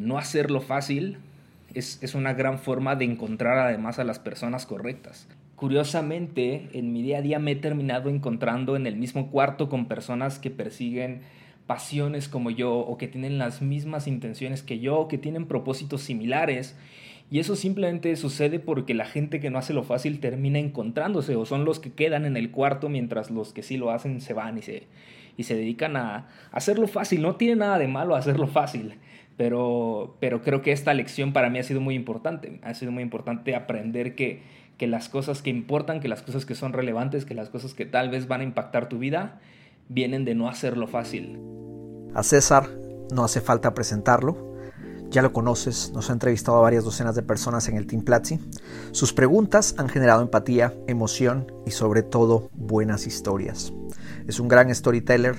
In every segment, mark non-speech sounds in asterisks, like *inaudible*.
No hacerlo fácil es, es una gran forma de encontrar además a las personas correctas. Curiosamente, en mi día a día me he terminado encontrando en el mismo cuarto con personas que persiguen pasiones como yo o que tienen las mismas intenciones que yo, o que tienen propósitos similares. Y eso simplemente sucede porque la gente que no hace lo fácil termina encontrándose o son los que quedan en el cuarto mientras los que sí lo hacen se van y se, y se dedican a hacerlo fácil. No tiene nada de malo hacerlo fácil, pero, pero creo que esta lección para mí ha sido muy importante. Ha sido muy importante aprender que, que las cosas que importan, que las cosas que son relevantes, que las cosas que tal vez van a impactar tu vida, vienen de no hacerlo fácil. A César no hace falta presentarlo. Ya lo conoces, nos ha entrevistado a varias docenas de personas en el Team Platzi. Sus preguntas han generado empatía, emoción y sobre todo buenas historias. Es un gran storyteller,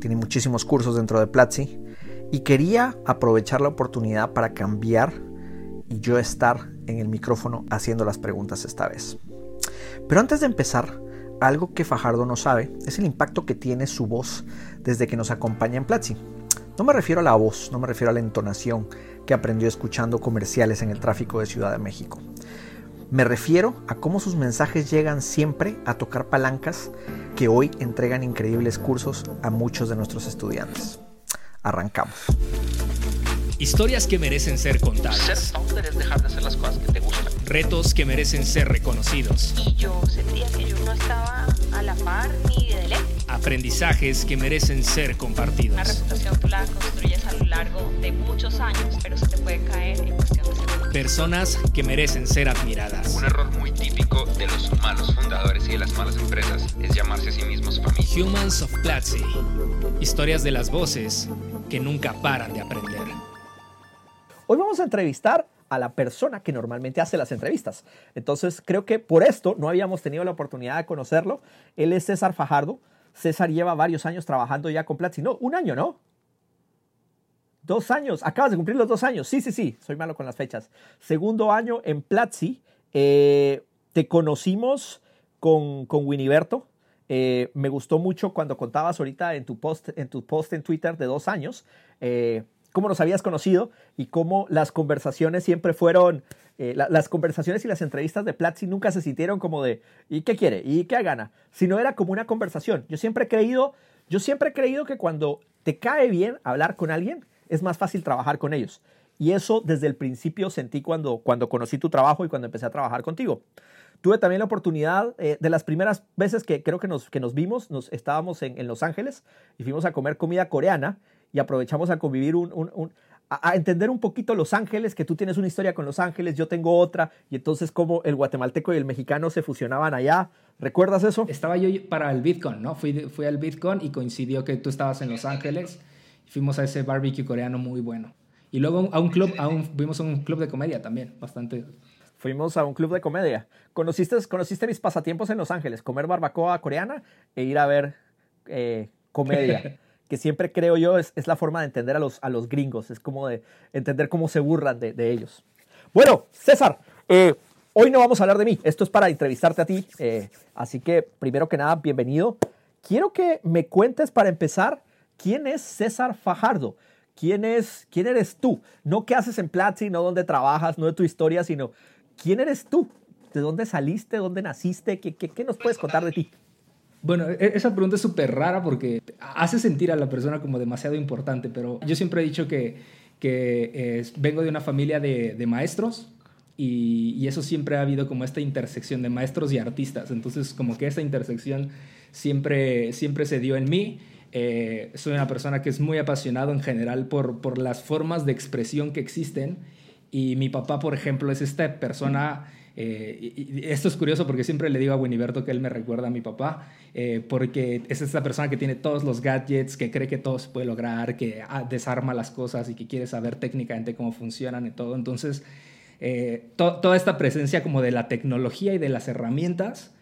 tiene muchísimos cursos dentro de Platzi y quería aprovechar la oportunidad para cambiar y yo estar en el micrófono haciendo las preguntas esta vez. Pero antes de empezar, algo que Fajardo no sabe es el impacto que tiene su voz desde que nos acompaña en Platzi. No me refiero a la voz, no me refiero a la entonación que aprendió escuchando comerciales en el tráfico de Ciudad de México. Me refiero a cómo sus mensajes llegan siempre a tocar palancas que hoy entregan increíbles cursos a muchos de nuestros estudiantes. Arrancamos. Historias que merecen ser contadas. dejar de hacer las cosas que te gustan. Retos que merecen ser reconocidos. Y yo sentía que yo no estaba a la par ni de lejos. Aprendizajes que merecen ser compartidos. Una reputación tú la construyes a lo largo de muchos años, pero se te puede caer en cuestión de segundos. Personas que merecen ser admiradas. Un error muy típico de los malos fundadores y de las malas empresas es llamarse a sí mismos familia. Humans of Platzi. Historias de las voces que nunca paran de aprender. Hoy vamos a entrevistar a la persona que normalmente hace las entrevistas. Entonces creo que por esto no habíamos tenido la oportunidad de conocerlo. Él es César Fajardo. César lleva varios años trabajando ya con Platzi. No, un año, ¿no? Dos años. Acabas de cumplir los dos años. Sí, sí, sí. Soy malo con las fechas. Segundo año en Platzi. Eh, te conocimos con, con Winiberto. Eh, me gustó mucho cuando contabas ahorita en tu post en, tu post en Twitter de dos años. Eh, cómo nos habías conocido y cómo las conversaciones siempre fueron, eh, las conversaciones y las entrevistas de Platzi nunca se sintieron como de, ¿y qué quiere? ¿Y qué gana? Sino era como una conversación. Yo siempre he creído, yo siempre he creído que cuando te cae bien hablar con alguien, es más fácil trabajar con ellos. Y eso desde el principio sentí cuando, cuando conocí tu trabajo y cuando empecé a trabajar contigo. Tuve también la oportunidad eh, de las primeras veces que creo que nos, que nos vimos, nos estábamos en, en Los Ángeles y fuimos a comer comida coreana y aprovechamos a convivir un, a, entender un poquito Los Ángeles, que tú tienes una historia con Los Ángeles, yo tengo otra, y entonces cómo el guatemalteco y el mexicano se fusionaban allá. ¿Recuerdas eso? Estaba yo para el Bitcoin, ¿no? Fui, fui al Bitcoin y coincidió que tú estabas en Los Ángeles y fuimos a ese barbecue coreano muy bueno. Y luego a un club, a un, fuimos a un club de comedia también, bastante. Fuimos a un club de comedia. ¿Conociste, conociste mis pasatiempos en Los Ángeles? Comer barbacoa coreana e ir a ver eh, comedia. *laughs* que siempre creo yo es, la forma de entender a los, a los gringos, es como de entender cómo se burlan de, ellos. Bueno, César, eh, hoy no vamos a hablar de mí, esto es para entrevistarte a ti, eh, así que primero que nada, bienvenido. Quiero que me cuentes para empezar, ¿quién es César Fajardo? ¿Quién, es, ¿Quién eres tú? No qué haces en Platzi, no dónde trabajas, no de tu historia, sino quién eres tú, de dónde saliste, dónde naciste, qué, qué, qué nos puedes contar de ti. Bueno, e-, esa pregunta es súper rara porque hace sentir a la persona como demasiado importante, pero yo siempre he dicho que, vengo de una familia de, maestros y, eso siempre ha habido como esta intersección de maestros y artistas. Entonces, como que esa intersección siempre, siempre se dio en mí. Eh, soy una persona que es muy apasionado en general por las formas de expresión que existen y mi papá, por ejemplo, es esta persona eh, esto es curioso porque siempre le digo a Winiberto que él me recuerda a mi papá, eh, porque es esta persona que tiene todos los gadgets, que cree que todo se puede lograr, que ah, desarma las cosas y que quiere saber técnicamente cómo funcionan y todo. Entonces, eh, toda esta presencia como de la tecnología y de las herramientas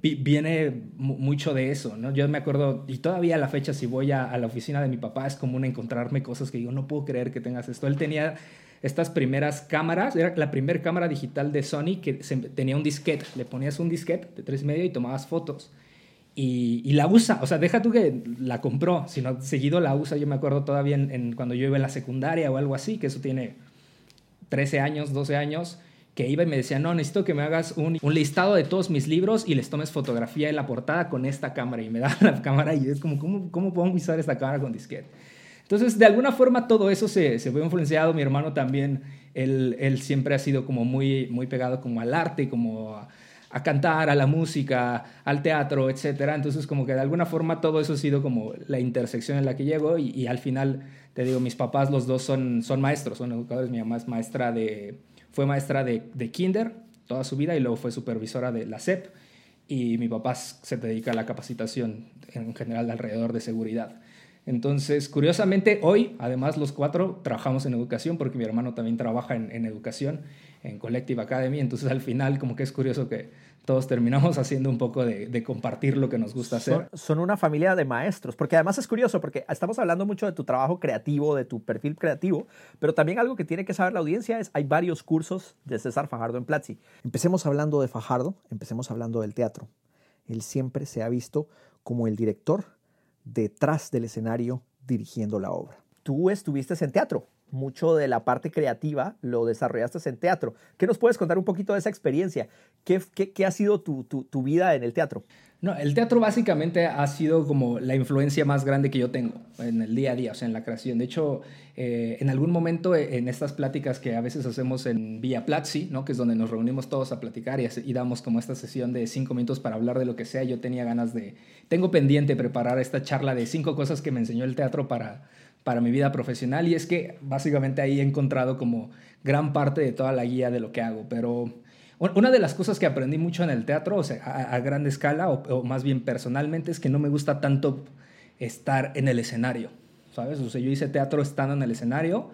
viene mucho de eso, ¿no? Yo me acuerdo, y todavía a la fecha si voy a, a la oficina de mi papá es común encontrarme cosas que digo, no puedo creer que tengas esto. Él tenía estas primeras cámaras, era la primera cámara digital de Sony que tenía un disquete, le ponías un disquete de 3,5 y tomabas fotos. y, la usa, o sea, deja tú que la compró, sino seguido la usa, yo me acuerdo todavía en, cuando yo iba en la secundaria o algo así, que eso tiene 13 años, 12 años, que iba y me decía, no, necesito que me hagas un, un, listado de todos mis libros y les tomes fotografía en la portada con esta cámara. Y me *laughs* da la cámara y es como, ¿cómo, cómo puedo usar esta cámara con disquete? Entonces, de alguna forma todo eso se, se fue influenciado. Mi hermano también, él, él, siempre ha sido como muy, muy pegado como al arte, como a, cantar, a la música, al teatro, etc. Entonces, como que de alguna forma todo eso ha sido como la intersección en la que llego y, al final, te digo, mis papás los dos son, son maestros, son educadores. Mi mamá es maestra de, fue maestra de, de kinder toda su vida y luego fue supervisora de la SEP y mi papá se dedica a la capacitación en general alrededor de seguridad. Entonces, curiosamente, hoy, además, los cuatro trabajamos en educación, porque mi hermano también trabaja en, en educación en Collective Academy. Entonces al final como que es curioso que todos terminamos *laughs* haciendo un poco de, compartir lo que nos gusta hacer. Son, una familia de maestros, porque además es curioso, porque estamos hablando mucho de tu trabajo creativo, de tu perfil creativo, pero también algo que tiene que saber la audiencia es, hay varios cursos de César Fajardo en Platzi. Empecemos hablando de Fajardo, empecemos hablando del teatro. Él siempre se ha visto como el director detrás del escenario dirigiendo la obra. Tú estuviste en teatro, mucho de la parte creativa lo desarrollaste en teatro. ¿Qué nos puedes contar un poquito de esa experiencia? ¿Qué, qué, ha sido tu, tu, vida en el teatro? No, el teatro básicamente ha sido como la influencia más grande que yo tengo en el día a día, o sea, en la creación. De hecho, eh, en algún momento eh, en estas pláticas que a veces hacemos en Vía Platzi, ¿no? que es donde nos reunimos todos a platicar y, y, damos como esta sesión de cinco minutos para hablar de lo que sea, yo tenía ganas de, tengo pendiente preparar esta charla de cinco cosas que me enseñó el teatro para para mi vida profesional y es que básicamente ahí he encontrado como gran parte de toda la guía de lo que hago, pero una de las cosas que aprendí mucho en el teatro, o sea, a, gran escala o, más bien personalmente, es que no me gusta tanto estar en el escenario, ¿sabes? O sea, yo hice teatro estando en el escenario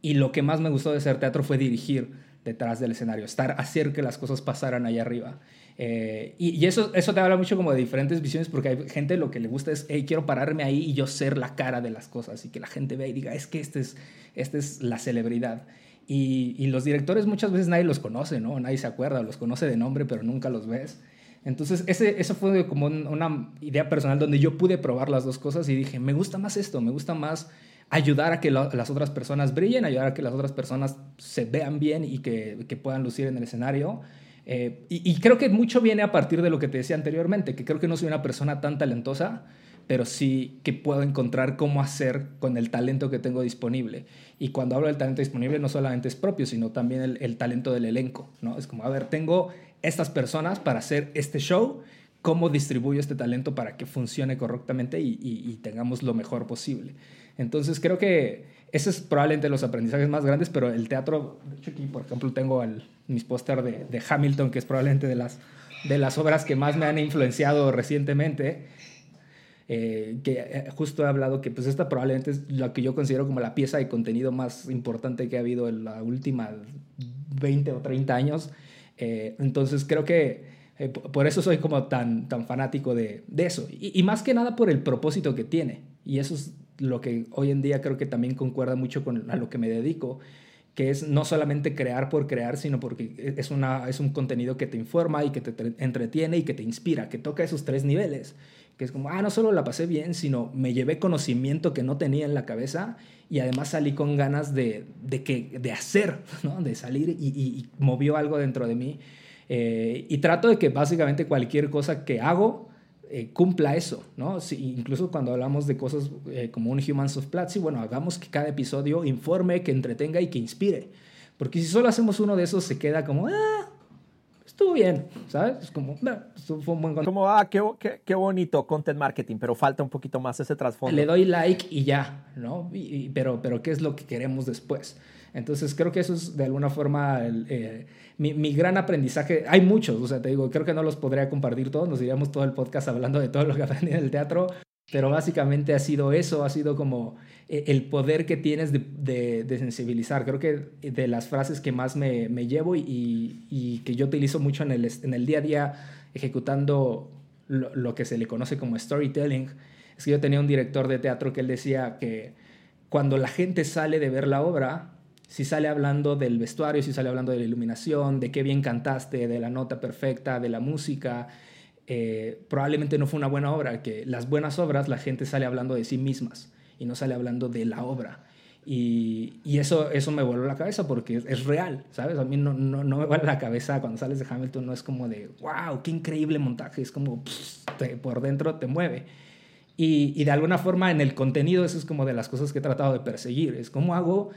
y lo que más me gustó de hacer teatro fue dirigir detrás del escenario, estar, hacer que las cosas pasaran allá arriba. Eh, y, eso, eso te habla mucho como de diferentes visiones porque hay gente lo que le gusta es, hey, quiero pararme ahí y yo ser la cara de las cosas y que la gente vea y diga, es que este es, este es la celebridad. Y, los directores muchas veces nadie los conoce, ¿no? Nadie se acuerda, los conoce de nombre, pero nunca los ves. Entonces, ese, eso fue como una idea personal donde yo pude probar las dos cosas y dije, me gusta más esto, me gusta más ayudar a que las otras personas brillen, ayudar a que las otras personas se vean bien y que puedan lucir en el escenario eh, y, creo que mucho viene a partir de lo que te decía anteriormente, que creo que no soy una persona tan talentosa, pero sí que puedo encontrar cómo hacer con el talento que tengo disponible. Y cuando hablo del talento disponible, no solamente es propio, sino también el, talento del elenco. ¿no? Es como, a ver, tengo estas personas para hacer este show, cómo distribuyo este talento para que funcione correctamente y, y tengamos lo mejor posible. Entonces creo que ese es probablemente los aprendizajes más grandes, pero el teatro, de hecho aquí por ejemplo tengo el, mis póster de, Hamilton, que es probablemente de las, de las obras que más me han influenciado recientemente, eh, que eh, justo he hablado que pues esta probablemente es lo que yo considero como la pieza de contenido más importante que ha habido en la última 20 o 30 años. Eh, entonces creo que por eso soy como tan, tan fanático de, de eso. Y, y, más que nada por el propósito que tiene. Y eso es lo que hoy en día creo que también concuerda mucho con a lo que me dedico, que es no solamente crear por crear, sino porque es, una, es un contenido que te informa y que te entretiene y que te inspira, que toca esos tres niveles, que es como, ah, no solo la pasé bien, sino me llevé conocimiento que no tenía en la cabeza y además salí con ganas de, de, que, de hacer, ¿no? de salir y, movió algo dentro de mí. Eh, y trato de que básicamente cualquier cosa que hago, eh, cumpla eso, ¿no? incluso cuando hablamos de cosas eh, como un Humans of Platzi, bueno, hagamos que cada episodio informe, que entretenga y que inspire. Porque si solo hacemos uno de esos, se queda como, ah, estuvo bien, ¿sabes? Es como, fue un buen Como, ah, qué, qué, qué, bonito content marketing, pero falta un poquito más ese trasfondo. Le doy like y ya, ¿no? pero, pero, ¿qué es lo que queremos después? Entonces, creo que eso es de alguna forma eh, mi, gran aprendizaje. Hay muchos, o sea, te digo, creo que no los podría compartir todos, nos iríamos todo el podcast hablando de todo lo que aprendí en el teatro, pero básicamente ha sido eso, ha sido como eh, el poder que tienes de, sensibilizar. Creo que de las frases que más me, llevo y, que yo utilizo mucho en el, en el día a día ejecutando lo, lo, que se le conoce como storytelling, es que yo tenía un director de teatro que él decía que cuando la gente sale de ver la obra, si sale hablando del vestuario, si sale hablando de la iluminación, de qué bien cantaste, de la nota perfecta, de la música, eh, probablemente no fue una buena obra, que las buenas obras la gente sale hablando de sí mismas y no sale hablando de la obra. Y, eso, eso me voló la cabeza porque es, real, ¿sabes? A mí no, no, no, me vuelve la cabeza cuando sales de Hamilton, no es como de, wow, qué increíble montaje, es como por dentro te mueve. Y, y, de alguna forma en el contenido eso es como de las cosas que he tratado de perseguir, es como hago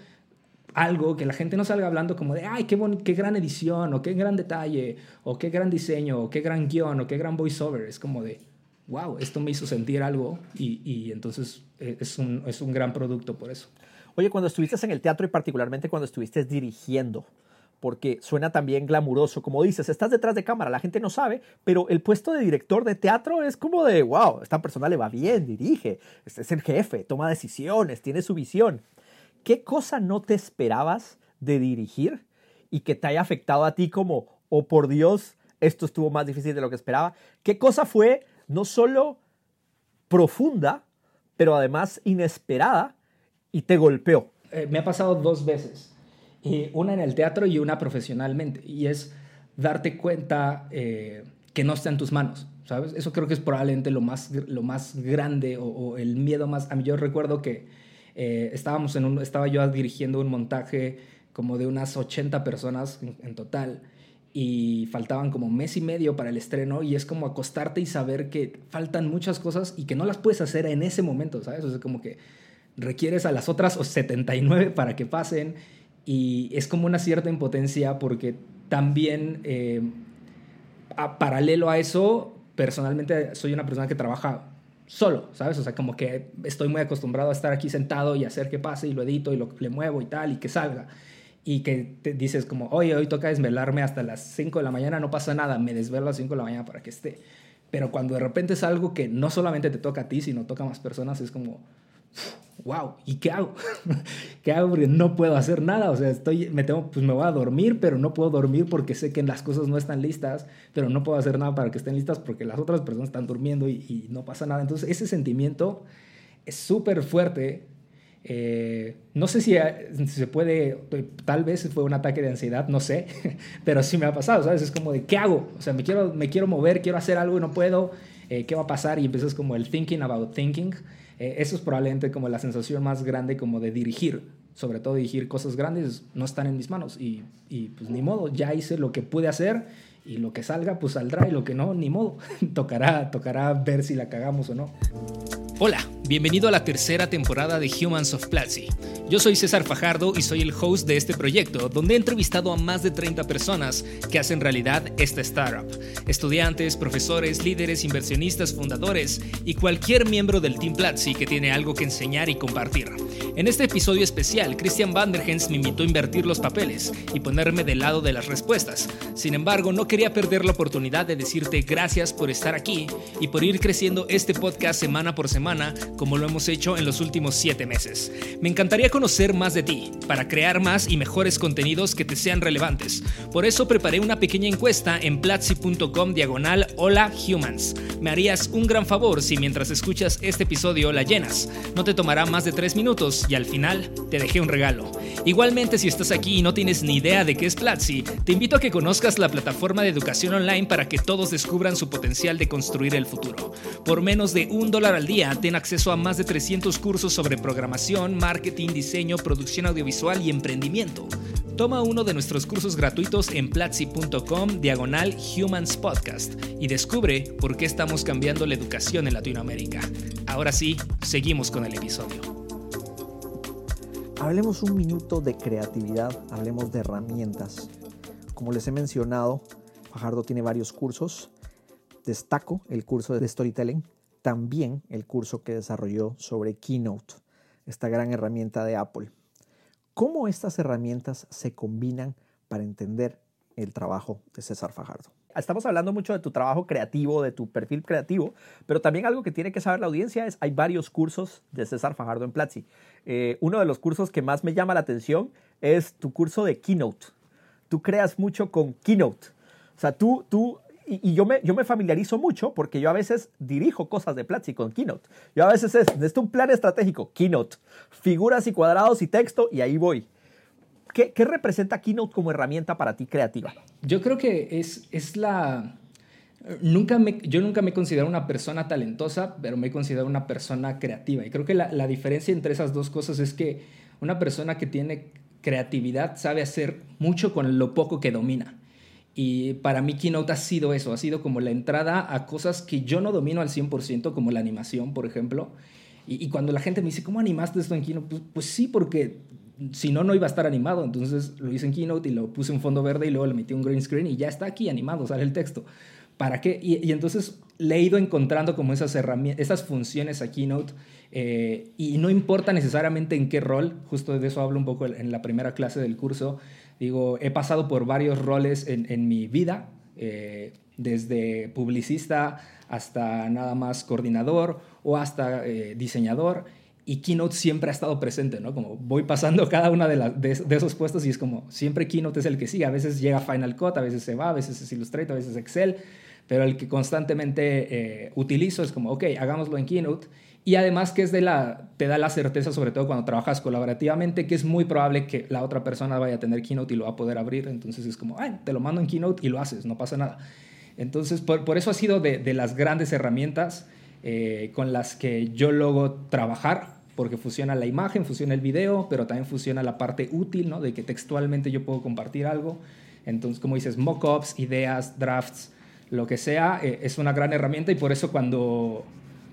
algo que la gente no salga hablando como de, ay, qué, qué gran edición, o qué gran detalle, o qué gran diseño, o qué gran guion, o qué gran voiceover, es como de, wow, esto me hizo sentir algo y, y entonces eh, es un, es un gran producto por eso. Oye, cuando estuviste en el teatro y particularmente cuando estuviste dirigiendo, porque suena también glamuroso, como dices, estás detrás de cámara, la gente no sabe, pero el puesto de director de teatro es como de, wow, esta persona le va bien, dirige, es el jefe, toma decisiones, tiene su visión. ¿Qué cosa no te esperabas de dirigir y que te haya afectado a ti como, oh por Dios, esto estuvo más difícil de lo que esperaba? ¿Qué cosa fue no solo profunda, pero además inesperada y te golpeó? Eh, me ha pasado dos veces, y una en el teatro y una profesionalmente, y es darte cuenta eh, que no está en tus manos, ¿sabes? Eso creo que es probablemente lo más, lo más grande o, el miedo más... A mí yo recuerdo que eh, estábamos en un, estaba yo dirigiendo un montaje como de unas 80 personas en, total y faltaban como mes y medio para el estreno y es como acostarte y saber que faltan muchas cosas y que no las puedes hacer en ese momento, ¿sabes? O como que requieres a las otras 79 para que pasen y es como una cierta impotencia porque también eh, paralelo a eso, personalmente soy una persona que trabaja solo, ¿sabes? O sea, como que estoy muy acostumbrado a estar aquí sentado y hacer que pase y lo edito y lo, le muevo y tal y que salga. Y que te dices como, oye, hoy toca desvelarme hasta las 5 de la mañana, no pasa nada, me desvelo a las 5 de la mañana para que esté. Pero cuando de repente es algo que no solamente te toca a ti, sino toca a más personas, es como, wow, ¿y qué hago? *laughs* ¿Qué hago? Porque no puedo hacer nada, o sea, estoy, me tengo, pues me voy a dormir, pero no puedo dormir porque sé que las cosas no están listas, pero no puedo hacer nada para que estén listas porque las otras personas están durmiendo y, no pasa nada. Entonces, ese sentimiento es súper fuerte. Eh, no sé si, se puede, tal vez fue un ataque de ansiedad, no sé, *laughs* pero sí me ha pasado, ¿sabes? Es como de, ¿qué hago? O sea, me quiero, me quiero mover, quiero hacer algo y no puedo, eh, ¿qué va a pasar? Y empiezas como el thinking about thinking. Eh, eso es probablemente como la sensación más grande como de dirigir, sobre todo dirigir cosas grandes, no están en mis manos y, y pues ni modo, ya hice lo que pude hacer y lo que salga pues saldrá y lo que no, ni modo, *laughs* tocará, tocará ver si la cagamos o no. Hola, bienvenido a la tercera temporada de Humans of Platzi. Yo soy César Fajardo y soy el host de este proyecto, donde he entrevistado a más de 30 personas que hacen realidad esta startup. Estudiantes, profesores, líderes, inversionistas, fundadores y cualquier miembro del Team Platzi que tiene algo que enseñar y compartir. En este episodio especial, Christian Vanderhens me invitó a invertir los papeles y ponerme del lado de las respuestas. Sin embargo, no quería perder la oportunidad de decirte gracias por estar aquí y por ir creciendo este podcast semana por semana como lo hemos hecho en los últimos 7 meses. Me encantaría conocer más de ti, para crear más y mejores contenidos que te sean relevantes. Por eso preparé una pequeña encuesta en platzi.com diagonal Hola Humans. Me harías un gran favor si mientras escuchas este episodio la llenas. No te tomará más de 3 minutos y al final te dejé un regalo. Igualmente si estás aquí y no tienes ni idea de qué es Platzi, te invito a que conozcas la plataforma de educación online para que todos descubran su potencial de construir el futuro. Por menos de un dólar al día ten acceso a más de 300 cursos sobre programación, marketing, diseño, producción audiovisual y emprendimiento. Toma uno de nuestros cursos gratuitos en platzi.com diagonal Humans Podcast y descubre por qué estamos cambiando la educación en Latinoamérica. Ahora sí, seguimos con el episodio. Hablemos un minuto de creatividad, hablemos de herramientas. Como les he mencionado, Fajardo tiene varios cursos. Destaco el curso de storytelling, también el curso que desarrolló sobre Keynote, esta gran herramienta de Apple. ¿Cómo estas herramientas se combinan para entender el trabajo de César Fajardo? Estamos hablando mucho de tu trabajo creativo, de tu perfil creativo, pero también algo que tiene que saber la audiencia es, hay varios cursos de César Fajardo en Platzi. Eh, uno de los cursos que más me llama la atención es tu curso de Keynote. Tú creas mucho con Keynote. O sea, tú, tú y, yo, me, yo me familiarizo mucho porque yo a veces dirijo cosas de Platzi con Keynote. Yo a veces es, necesito un plan estratégico, Keynote, figuras y cuadrados y texto y ahí voy. ¿Qué, ¿Qué, representa Keynote como herramienta para ti creativa? Yo creo que es, es la, Nunca me, yo nunca me he considerado una persona talentosa, pero me he considerado una persona creativa. Y creo que la, la diferencia entre esas dos cosas es que una persona que tiene creatividad sabe hacer mucho con lo poco que domina. Y para mí Keynote ha sido eso, ha sido como la entrada a cosas que yo no domino al 100%, como la animación, por ejemplo. Y, y cuando la gente me dice, ¿cómo animaste esto en Keynote? Pues, pues, sí, porque si no, no iba a estar animado. Entonces lo hice en Keynote y lo puse en fondo verde y luego le metí un green screen y ya está aquí animado, sale el texto. ¿Para qué? Y, entonces le he ido encontrando como esas herramientas, esas funciones a Keynote eh, y no importa necesariamente en qué rol, justo de eso hablo un poco en la primera clase del curso, digo, he pasado por varios roles en, en mi vida, eh, desde publicista hasta nada más coordinador o hasta eh, diseñador y Keynote siempre ha estado presente, ¿no? Como voy pasando *laughs* cada una de, de, esos puestos y es como siempre Keynote es el que sigue. A veces llega Final Cut, a veces se va, a veces es Illustrator, a veces es Excel, pero el que constantemente eh, utilizo es como, ok, hagámoslo en Keynote. Y además que es de la, te da la certeza, sobre todo cuando trabajas colaborativamente, que es muy probable que la otra persona vaya a tener Keynote y lo va a poder abrir. Entonces es como, ay, te lo mando en Keynote y lo haces, no pasa nada. Entonces, por, por eso ha sido de, de las grandes herramientas eh, con las que yo logro trabajar, porque funciona la imagen, funciona el video, pero también funciona la parte útil, ¿no? De que textualmente yo puedo compartir algo. Entonces, como dices, mockups, ideas, drafts, lo que sea, eh, es una gran herramienta y por eso cuando,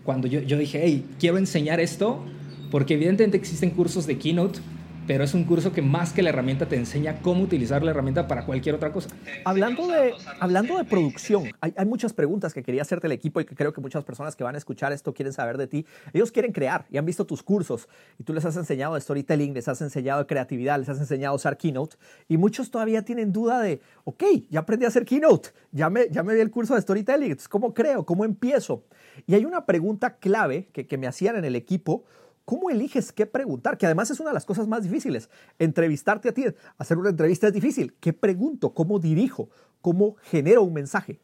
cuando yo, yo dije, hey, quiero enseñar esto, porque evidentemente existen cursos de Keynote, pero es un curso que más que la herramienta te enseña cómo utilizar la herramienta para cualquier otra cosa. Hablando de, hablando de producción, hay, muchas preguntas que quería hacerte el equipo y que creo que muchas personas que van a escuchar esto quieren saber de ti. Ellos quieren crear y han visto tus cursos y tú les has enseñado de storytelling, les has enseñado de creatividad, les has enseñado a usar Keynote y muchos todavía tienen duda de, ok, ya aprendí a hacer Keynote, ya me, ya me di el curso de storytelling, ¿cómo creo? ¿Cómo empiezo? Y hay una pregunta clave que, que me hacían en el equipo ¿Cómo eliges qué preguntar? Que además es una de las cosas más difíciles. Entrevistarte a ti, hacer una entrevista es difícil. ¿Qué pregunto? ¿Cómo dirijo? ¿Cómo genero un mensaje?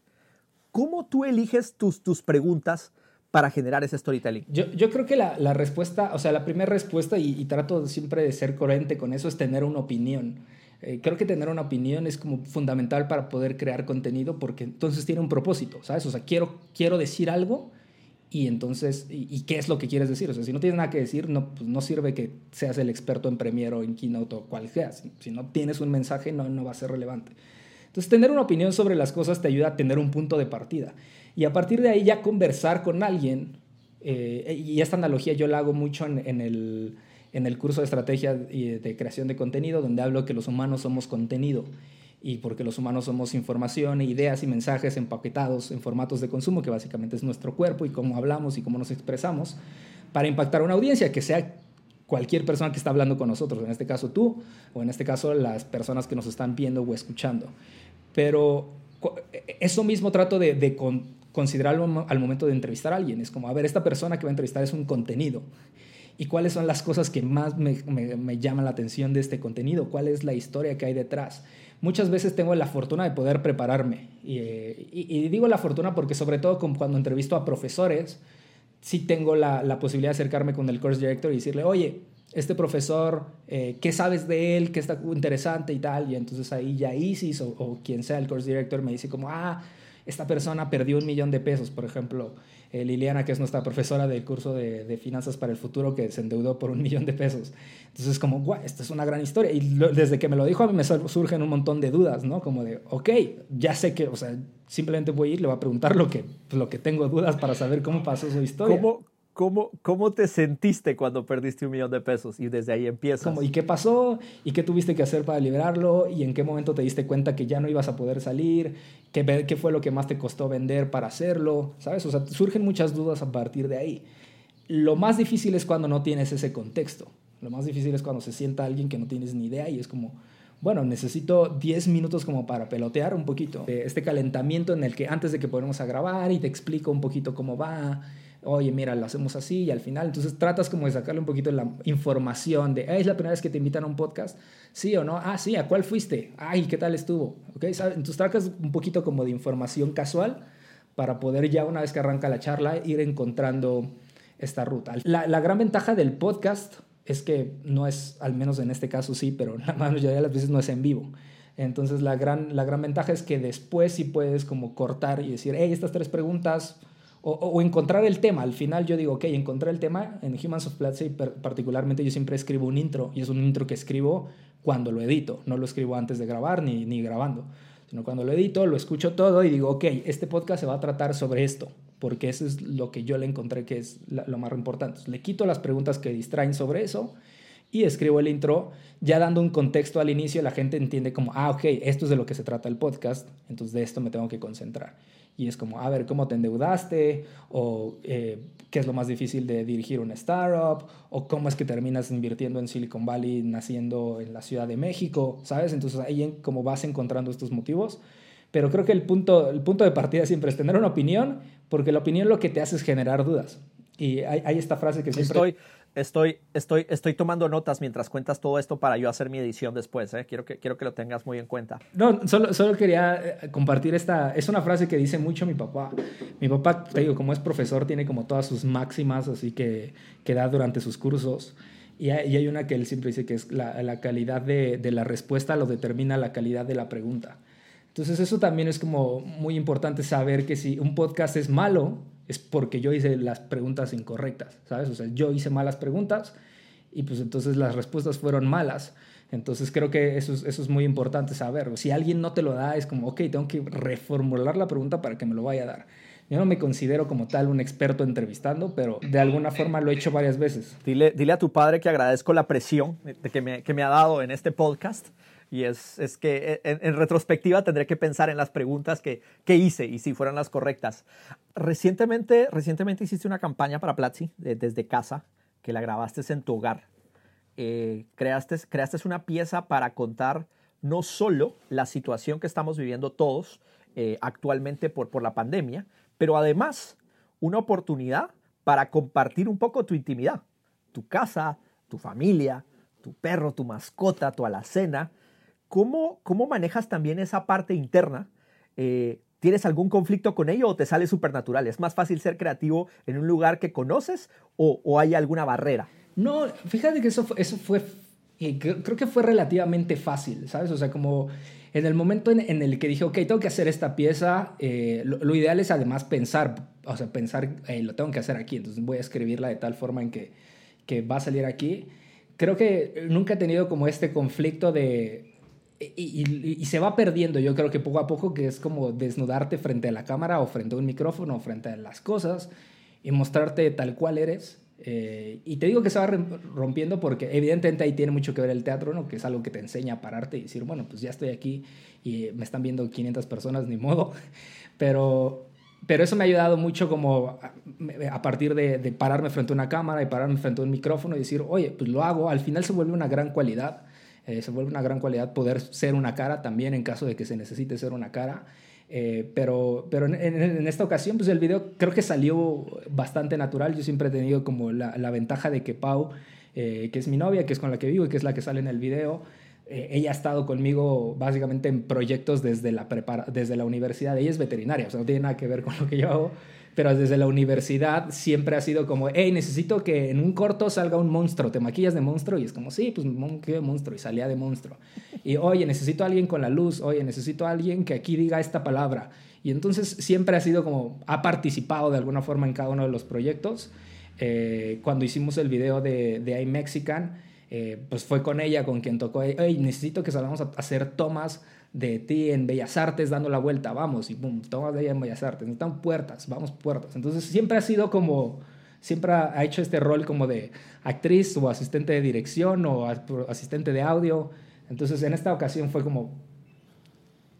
¿Cómo tú eliges tus, tus preguntas para generar ese storytelling? Yo, yo creo que la, la, respuesta, o sea, la primera respuesta, y, trato siempre de ser coherente con eso, es tener una opinión. Eh, creo que tener una opinión es como fundamental para poder crear contenido porque entonces tiene un propósito, ¿sabes? O sea, quiero, quiero decir algo y entonces, y, qué es lo que quieres decir? O sea, si no tienes nada que decir, no, pues no sirve que seas el experto en Premiere o en Keynote o cual sea. Si, no tienes un mensaje, no, no va a ser relevante. Entonces, tener una opinión sobre las cosas te ayuda a tener un punto de partida. Y a partir de ahí ya conversar con alguien, eh, y esta analogía yo la hago mucho en, el, en el curso de estrategia de creación de contenido, donde hablo que los humanos somos contenido y porque los humanos somos información, ideas y mensajes empaquetados en formatos de consumo, que básicamente es nuestro cuerpo y cómo hablamos y cómo nos expresamos, para impactar a una audiencia, que sea cualquier persona que está hablando con nosotros, en este caso tú, o en este caso las personas que nos están viendo o escuchando. Pero eso mismo trato de, de con, considerarlo al momento de entrevistar a alguien. Es como, a ver, esta persona que va a entrevistar es un contenido. ¿Y cuáles son las cosas que más me, me, llaman la atención de este contenido? ¿Cuál es la historia que hay detrás? muchas veces tengo la fortuna de poder prepararme. Y, y digo la fortuna porque sobre todo cuando entrevisto a profesores, sí tengo la, posibilidad de acercarme con el course director y decirle, oye, este profesor, eh, ¿qué sabes de él? ¿Qué está interesante y tal? Y entonces ahí ya Isis o quien sea el course director me dice como, ah, esta persona perdió un millón de pesos, por ejemplo. Eh, Liliana, que es nuestra profesora del curso de, de, Finanzas para el Futuro, que se endeudó por un *laughs* millón de pesos. Entonces, como, guau, esta es una gran historia. Y lo, desde que me lo dijo, a mí me surgen un montón de dudas, ¿no? Como de, ok, ya sé que, o sea, simplemente voy a ir, le voy a preguntar lo que, lo que tengo dudas para saber cómo pasó su historia. ¿Cómo, ¿Cómo, ¿Cómo te sentiste cuando perdiste un millón de pesos? Y desde ahí empiezas. Como, ¿Y qué pasó? ¿Y qué tuviste que hacer para liberarlo? ¿Y en qué momento te diste cuenta que ya no ibas a poder salir? ¿Qué, qué fue lo que más te costó vender para hacerlo? ¿Sabes? O sea, surgen muchas dudas a partir de ahí. Lo más difícil es cuando no tienes ese contexto. Lo más difícil es cuando se sienta alguien que no tienes ni idea y es como, bueno, necesito 10 minutos como para pelotear un poquito. Este calentamiento en el que antes de que ponemos a grabar y te explico un poquito cómo va oye, mira, lo hacemos así y al final, entonces tratas como de sacarle un poquito la información de, ¿es la primera vez que te invitan a un podcast? Sí o no, ah, sí, ¿a cuál fuiste? Ay, ¿qué tal estuvo? ¿Okay? Entonces tratas un poquito como de información casual para poder ya una vez que arranca la charla ir encontrando esta ruta. La, la gran ventaja del podcast es que no es, al menos en este caso sí, pero la mayoría de las veces no es en vivo. Entonces la gran, la gran ventaja es que después sí puedes como cortar y decir, hey, estas tres preguntas, o, encontrar el tema. Al final yo digo, ok, encontré el tema. En Humans of Platzi particularmente yo siempre escribo un intro y es un intro que escribo cuando lo edito, no lo escribo antes de grabar ni, ni grabando, sino cuando lo edito, lo escucho todo y digo, ok, este podcast se va a tratar sobre esto, porque eso es lo que yo le encontré que es lo más importante. Le quito las preguntas que distraen sobre eso y escribo el intro, ya dando un contexto al inicio, la gente entiende como, ah, ok, esto es de lo que se trata el podcast, entonces de esto me tengo que concentrar. Y es como, a ver, ¿cómo te endeudaste? O eh, qué es lo más difícil de dirigir una startup, o cómo es que terminas invirtiendo en Silicon Valley, naciendo en la Ciudad de México, ¿sabes? Entonces ahí como vas encontrando estos motivos. Pero creo que el punto, el punto de partida siempre es tener una opinión, porque la opinión lo que te hace es generar dudas. Y hay, hay esta frase que siempre... Estoy, estoy, estoy tomando notas mientras cuentas todo esto para yo hacer mi edición después. ¿eh? Quiero, que, quiero que lo tengas muy en cuenta. No, solo, solo quería eh, compartir esta. Es una frase que dice mucho mi papá. Mi papá, te digo, como es profesor, tiene como todas sus máximas, así que, que da durante sus cursos. Y hay, una que él siempre dice que es la, la calidad de, de la respuesta lo determina la calidad de la pregunta. Entonces eso también es como muy importante saber que si un podcast es malo, es porque yo hice las preguntas incorrectas, ¿sabes? O sea, yo hice malas preguntas y pues entonces las respuestas fueron malas. Entonces creo que eso es, eso es muy importante saber. Si alguien no te lo da, es como, ok, tengo que reformular la pregunta para que me lo vaya a dar. Yo no me considero como tal un experto entrevistando, pero de alguna forma lo he hecho varias veces. Dile, dile a tu padre que agradezco la presión que me, que me ha dado en este podcast y es, es que en, en, retrospectiva tendré que pensar en las preguntas que, que, hice y si fueran las correctas. Recientemente, recientemente hiciste una campaña para Platzi de, desde casa, que la grabaste en tu hogar. Eh, creaste, creaste una pieza para contar no solo la situación que estamos viviendo todos eh, actualmente por, por la pandemia, pero además una oportunidad para compartir un poco tu intimidad, tu casa, tu familia, tu perro, tu mascota, tu alacena, ¿Cómo, ¿Cómo manejas también esa parte interna? Eh, ¿Tienes algún conflicto con ello o te sale súper natural? ¿Es más fácil ser creativo en un lugar que conoces o, o hay alguna barrera? No, fíjate que eso, eso fue, eh, creo que fue relativamente fácil, ¿sabes? O sea, como en el momento en, en el que dije, ok, tengo que hacer esta pieza, eh, lo, lo, ideal es además pensar, o sea, pensar, hey, lo tengo que hacer aquí, entonces voy a escribirla de tal forma en que, que va a salir aquí. Creo que nunca he tenido como este conflicto de, y, y, y, se va perdiendo, yo creo que poco a poco, que es como desnudarte frente a la cámara o frente a un micrófono o frente a las cosas y mostrarte tal cual eres. Eh, y te digo que se va rompiendo porque evidentemente ahí tiene mucho que ver el teatro, ¿no? que es algo que te enseña a pararte y decir, bueno, pues ya estoy aquí y me están viendo 500 personas, ni modo. *laughs* Pero, pero eso me ha ayudado mucho como a, a partir de, de, pararme frente a una cámara y pararme frente a un micrófono y decir, oye, pues lo hago, al final se vuelve una gran cualidad eh, se vuelve una gran cualidad poder ser una cara también en caso de que se necesite ser una cara. Eh, pero pero en, en, en, esta ocasión, pues el video creo que salió bastante natural. Yo siempre he tenido como la, la ventaja de que Pau, eh, que es mi novia, que es con la que vivo y que es la que sale en el video, eh, ella ha estado conmigo básicamente en proyectos desde la, prepara desde la universidad. Ella es veterinaria, o sea, no tiene nada que ver con lo que yo hago pero desde la universidad siempre ha sido como, hey, necesito que en un corto salga un monstruo, te maquillas de monstruo y es como, sí, pues de monstruo y salía de monstruo. Y oye, necesito a alguien con la luz, oye, necesito a alguien que aquí diga esta palabra. Y entonces siempre ha sido como, ha participado de alguna forma en cada uno de los proyectos. Eh, cuando hicimos el video de, de iMexican, eh, pues fue con ella con quien tocó, hey, necesito que salgamos a hacer tomas de ti en Bellas Artes dando la vuelta, vamos, y boom, tomas de ella en Bellas Artes, necesitan puertas, vamos, puertas. Entonces siempre ha sido como, siempre ha hecho este rol como de actriz o asistente de dirección o asistente de audio. Entonces en esta ocasión fue como,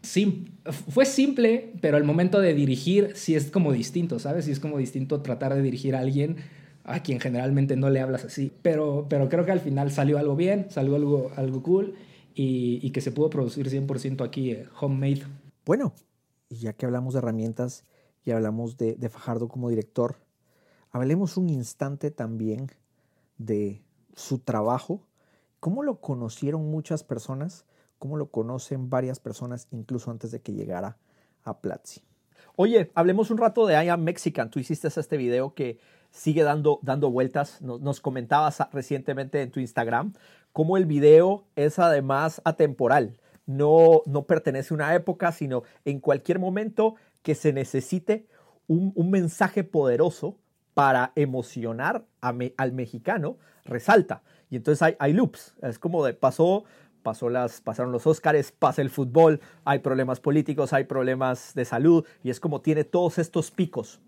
sim fue simple, pero el momento de dirigir sí es como distinto, ¿sabes? Sí es como distinto tratar de dirigir a alguien a quien generalmente no le hablas así. Pero, pero creo que al final salió algo bien, salió algo, algo cool y, y que se pudo producir 100% aquí, eh, homemade. Bueno, y ya que hablamos de herramientas y hablamos de, de Fajardo como director, hablemos un instante también de su trabajo, cómo lo conocieron muchas personas, cómo lo conocen varias personas incluso antes de que llegara a Platzi. Oye, hablemos un rato de I Am Mexican. Tú hiciste este video que sigue dando, dando vueltas. Nos, nos, comentabas recientemente en tu Instagram cómo el video es además atemporal. no, no pertenece a una época, sino en cualquier momento que se necesite un, un mensaje poderoso para emocionar a al mexicano, resalta. Y entonces hay, hay loops. Es como pasó, pasó las, pasaron los Óscares, pasa el fútbol, hay problemas políticos, hay problemas de salud, y es como tiene todos estos picos.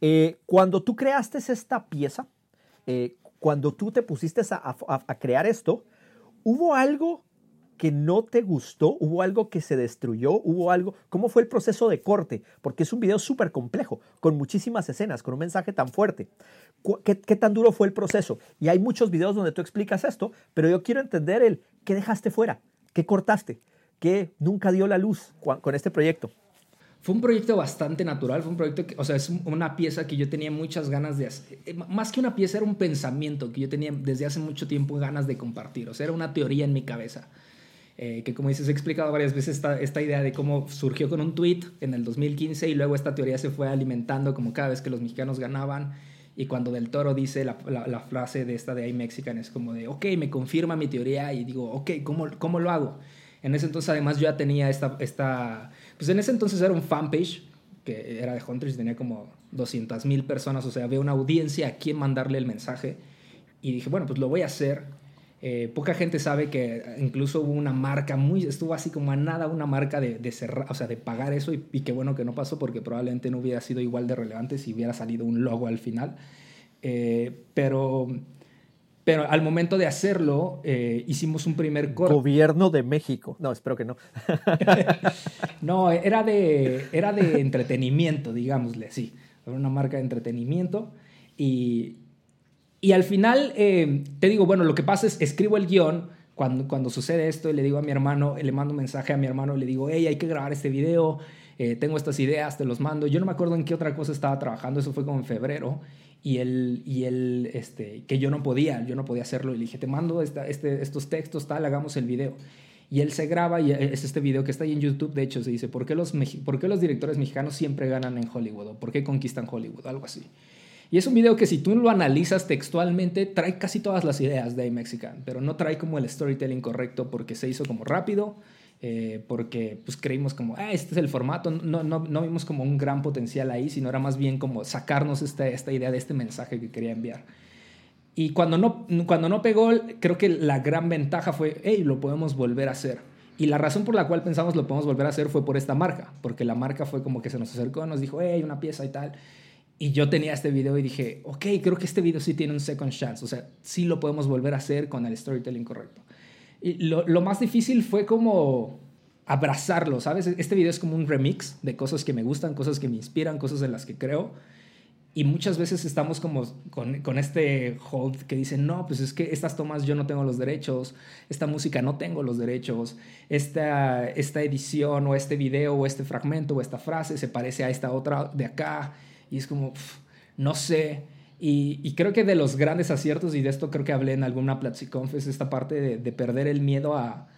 Eh, cuando tú creaste esta pieza, eh, cuando tú te pusiste a, crear esto, ¿hubo algo que no te gustó? ¿Hubo algo que se destruyó? ¿Hubo algo? ¿Cómo fue el proceso de corte? Porque es un video súper complejo, con muchísimas escenas, con un mensaje tan fuerte. ¿Qué, qué tan duro fue el proceso? Y hay muchos videos donde tú explicas esto, pero yo quiero entender el qué dejaste fuera, qué cortaste, qué nunca dio la luz con este proyecto. Fue un proyecto bastante natural, fue un proyecto que, o sea, es un- una pieza que yo tenía muchas ganas de hacer. Eh, Más que una pieza, era un pensamiento que yo tenía desde hace mucho tiempo ganas de compartir. O sea, era una teoría en mi cabeza. Eh, que como dices, he explicado varias veces esta, esta idea de cómo surgió con un tweet en el 2015 y luego esta teoría se fue alimentando como cada vez que los mexicanos ganaban. Y cuando Del Toro dice la, la- la frase de esta de I Mexican es como de, ok, me confirma mi teoría y digo, ok, ¿cómo, cómo lo hago? En ese entonces además yo ya tenía esta, esta, pues en ese entonces era un fanpage que era de Hunters, tenía como 200 mil personas, o sea, había una audiencia a quien mandarle el mensaje. Y dije, bueno, pues lo voy a hacer. Eh, poca gente sabe que incluso hubo una marca muy, estuvo así como a nada una marca de, de cerrar, o sea, de pagar eso y, y qué bueno que no pasó porque probablemente no hubiera sido igual de relevante si hubiera salido un logo al final. Eh, pero, pero al momento de hacerlo, eh, hicimos un primer corte. Gobierno de México. No, espero que no. *laughs* *laughs* No, era de, era de entretenimiento, digámosle, sí. Era una marca de entretenimiento. Y, y al final, eh, te digo, bueno, lo que pasa es, escribo el guion cuando, cuando sucede esto y le digo a mi hermano, le mando un mensaje a mi hermano, le digo, hey, hay que grabar este video, eh, tengo estas ideas, te los mando. Yo no me acuerdo en qué otra cosa estaba trabajando, eso fue como en febrero. Y él, y él este, que yo no podía, yo no podía hacerlo. Y le dije, te mando esta, este, estos textos, tal, hagamos el video. Y él se graba y es este video que está ahí en YouTube, de hecho, se dice, ¿por qué los, ¿por qué los directores mexicanos siempre ganan en Hollywood? ¿O por qué conquistan Hollywood? Algo así. Y es un video que si tú lo analizas textualmente, trae casi todas las ideas de Mexican, pero no trae como el storytelling correcto porque se hizo como rápido, eh, porque pues creímos como, ah, este es el formato, no, no, no vimos como un gran potencial ahí, sino era más bien como sacarnos esta, esta idea de este mensaje que quería enviar. Y cuando no, cuando no pegó, creo que la gran ventaja fue, hey, lo podemos volver a hacer. Y la razón por la cual pensamos lo podemos volver a hacer fue por esta marca, porque la marca fue como que se nos acercó, nos dijo, hey, una pieza y tal. Y yo tenía este video y dije, ok, creo que este video sí tiene un second chance, o sea, sí lo podemos volver a hacer con el storytelling correcto. Y lo, lo más difícil fue como abrazarlo, ¿sabes? Este video es como un remix de cosas que me gustan, cosas que me inspiran, cosas en las que creo. Y muchas veces estamos como con, con, este hold que dice, no, pues es que estas tomas yo no tengo los derechos, esta música no tengo los derechos, esta, esta edición o este video o este fragmento o esta frase se parece a esta otra de acá. Y es como, pff, no sé. Y, y, creo que de los grandes aciertos, y de esto creo que hablé en alguna Platziconf, es esta parte de, de perder el miedo a,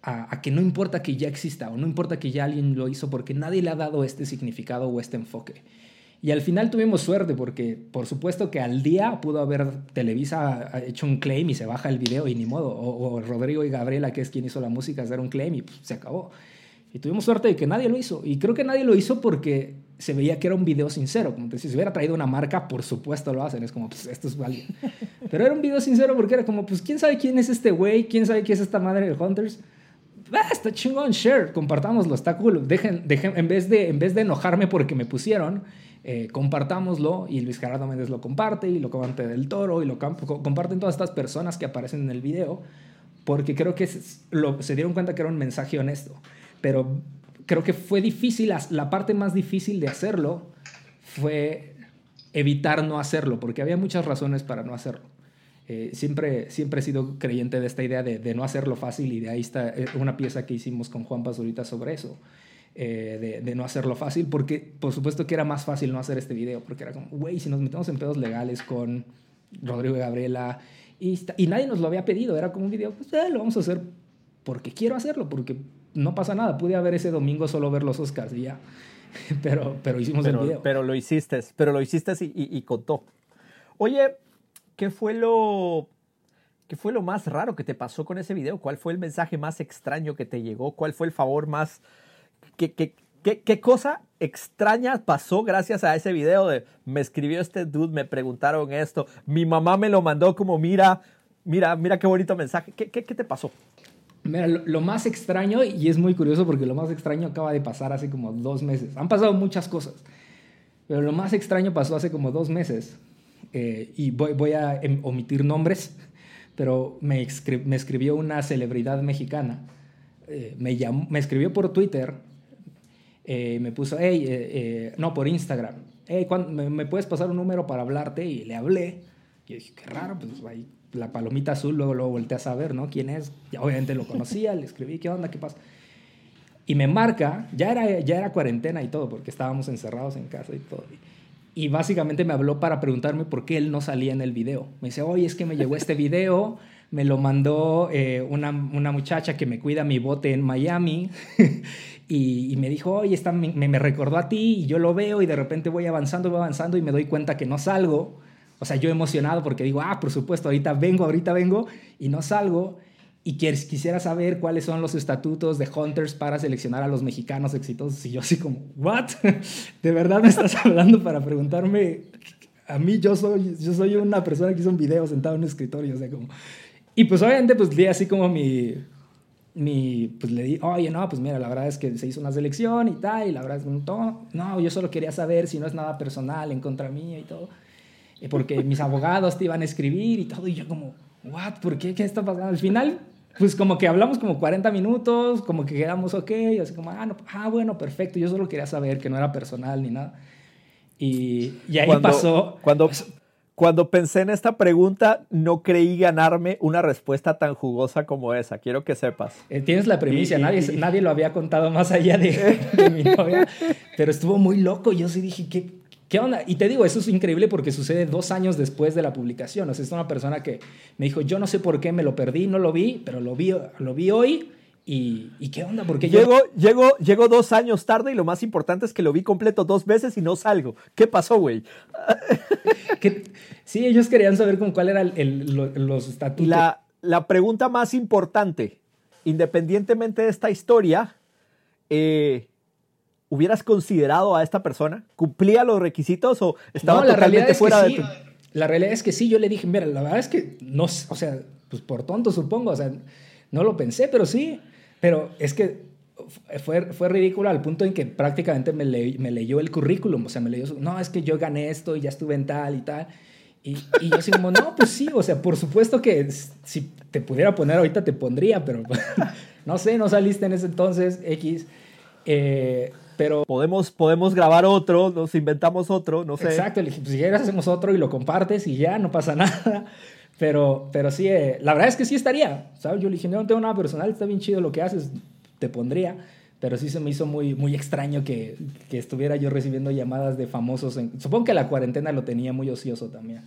a, a, que no importa que ya exista o no importa que ya alguien lo hizo porque nadie le ha dado este significado o este enfoque. Y al final tuvimos suerte porque, por supuesto, que al día pudo haber Televisa hecho un claim y se baja el video y ni modo. O, o Rodrigo y Gabriela, que es quien hizo la música, hacer un claim y pues, se acabó. Y tuvimos suerte de que nadie lo hizo. Y creo que nadie lo hizo porque se veía que era un video sincero. Como te si se hubiera traído una marca, por supuesto lo hacen. Es como, pues esto es alguien. *laughs* Pero era un video sincero porque era como, pues quién sabe quién es este güey, quién sabe quién es esta madre de Hunters. Ah, está chingón, share, compartámoslo, está cool. Dejen, dejen, en, vez de, en vez de enojarme porque me pusieron, eh, compartámoslo y Luis Gerardo Méndez lo comparte y lo comparte del Toro y lo comparten todas estas personas que aparecen en el video porque creo que se, lo, se dieron cuenta que era un mensaje honesto. Pero creo que fue difícil, la parte más difícil de hacerlo fue evitar no hacerlo, porque había muchas razones para no hacerlo. Eh, siempre, siempre he sido creyente de esta idea de, de, no hacerlo fácil y de ahí está eh, una pieza que hicimos con Juan Pazurita sobre eso, eh, de, de, no hacerlo fácil, porque por supuesto que era más fácil no hacer este video, porque era como, güey, si nos metemos en pedos legales con Rodrigo y Gabriela, y, y nadie nos lo había pedido, era como un video, pues eh, lo vamos a hacer porque quiero hacerlo, porque no pasa nada, pude haber ese domingo solo ver los Oscars y ya, *laughs* pero, pero hicimos pero, el video. Pero lo hiciste, pero lo hiciste y, y, y contó. Oye, ¿qué fue lo ¿Qué fue lo más raro que te pasó con ese video? ¿Cuál fue el mensaje más extraño que te llegó? ¿Cuál fue el favor más... ¿Qué, qué, qué, qué cosa extraña pasó gracias a ese video de me escribió este dude, me preguntaron esto, mi mamá me lo mandó como mira, mira, mira qué bonito mensaje. ¿Qué, qué, qué te pasó? Mira, lo, más extraño, y es muy curioso porque lo más extraño acaba de pasar hace como dos meses. Han pasado muchas cosas, pero lo más extraño pasó hace como dos meses. Eh, y voy, a em, omitir nombres, pero me, me escribió una celebridad mexicana. Eh, me, llamó, me escribió por Twitter, eh, me puso, hey, no, por Instagram, hey, me, me, puedes pasar un número para hablarte? Y le hablé. Y dije, qué raro, pues ahí la palomita azul, luego, luego volteé a saber, ¿no? ¿Quién es? Ya obviamente lo conocía, le escribí, ¿qué onda? ¿Qué pasa? Y me marca, ya era, ya era cuarentena y todo, porque estábamos encerrados en casa y todo. Y básicamente me habló para preguntarme por qué él no salía en el video. Me dice, oye, es que me llegó este video, me lo mandó eh, una, una, muchacha que me cuida mi bote en Miami. *laughs* y, y, me dijo, oye, está, me, me recordó a ti y yo lo veo y de repente voy avanzando, voy avanzando y me doy cuenta que no salgo. O sea, yo emocionado porque digo, ah, por supuesto, ahorita vengo, ahorita vengo y no salgo. Y quisiera saber cuáles son los estatutos de Hunters para seleccionar a los mexicanos exitosos. Y yo así como, ¿what? *laughs* ¿De verdad me estás *laughs* hablando para preguntarme? A mí yo soy, yo soy una persona que hizo un video sentado en un escritorio. O sea, como... Y pues obviamente pues di así como mi, mi, pues le di, oye, no, pues mira, la verdad es que se hizo una selección y tal, y la verdad es que no, no, yo solo quería saber si no es nada personal en contra mía y todo porque mis abogados te iban a escribir y todo, y yo como, what, ¿por qué? ¿Qué está pasando? Al final, pues como que hablamos como 40 minutos, como que quedamos ok, y así como, ah, no, ah, bueno, perfecto, yo solo quería saber que no era personal ni nada. Y, y ahí cuando, pasó... Cuando, cuando pensé en esta pregunta, no creí ganarme una respuesta tan jugosa como esa, quiero que sepas. Eh, tienes la premisa, nadie, nadie lo había contado más allá de, de mi novia, pero estuvo muy loco, yo sí dije, ¿qué, ¿Qué onda? Y te digo, eso es increíble porque sucede dos años después de la publicación. O sea, es una persona que me dijo, yo no sé por qué me lo perdí, no lo vi, pero lo vi, lo vi hoy. ¿Y, ¿y qué onda? Porque llego, yo... llego, llego dos años tarde y lo más importante es que lo vi completo dos veces y no salgo. ¿Qué pasó, güey? *laughs* sí, ellos querían saber con cuál eran el, los estatutos. La, la pregunta más importante, independientemente de esta historia, eh, ¿hubieras considerado a esta persona? ¿Cumplía los requisitos o estaba no, totalmente fuera de sí. tu... La realidad es que sí, yo le dije, mira, la verdad es que no, o sea, pues por tonto supongo, o sea, no lo pensé, pero sí, pero es que fue, fue ridículo al punto en que prácticamente me, le, me leyó el currículum, o sea, me leyó, no, es que yo gané esto y ya estuve en tal y tal. Y, y yo así como, no, pues sí, o sea, por supuesto que si te pudiera poner ahorita te pondría, pero *laughs* no sé, no saliste en ese entonces, X. Eh, pero podemos, podemos grabar otro, nos inventamos otro, no sé. Exacto, le dije, pues si quieres hacemos otro y lo compartes y ya, no pasa *laughs* nada. Pero, pero sí, eh, la verdad es que sí estaría, ¿sabes? Yo le dije, no, no tengo nada personal, está bien chido lo que haces, te pondría. Pero sí se me hizo muy, muy extraño que, que estuviera yo recibiendo llamadas de famosos. En, supongo que la cuarentena lo tenía muy ocioso también.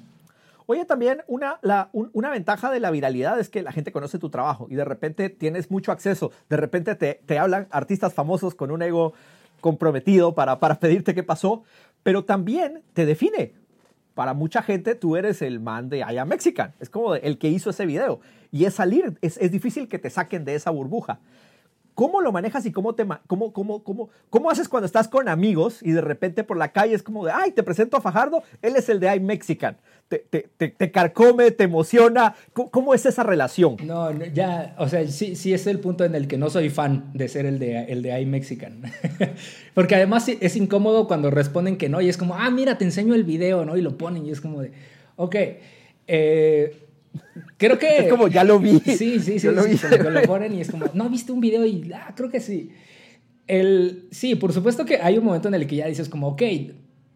Oye, también una, la, un, una ventaja de la viralidad es que la gente conoce tu trabajo y de repente tienes mucho acceso. De repente te, te hablan artistas famosos con un ego comprometido para, para pedirte qué pasó, pero también te define. Para mucha gente tú eres el man de I am Mexican, es como el que hizo ese video. Y es salir, es, es difícil que te saquen de esa burbuja. ¿Cómo lo manejas y cómo, te, cómo, cómo, cómo, cómo haces cuando estás con amigos y de repente por la calle es como de, ay, te presento a Fajardo, él es el de I Mexican? Te, te, te, te, carcome, te emociona. ¿Cómo, ¿Cómo, es esa relación? No, no, ya, o sea, sí, sí es el punto en el que no soy fan de ser el de, el de iMexican. *laughs* Porque además es incómodo cuando responden que no y es como, ah, mira, te enseño el video, ¿no? Y lo ponen y es como de, ok, eh, creo que... Es como, ya lo vi. Sí, sí, sí, lo, sí, sí lo ponen y es como, no, viste un video y, ah, creo que sí. El, sí, por supuesto que hay un momento en el que ya dices como, ok,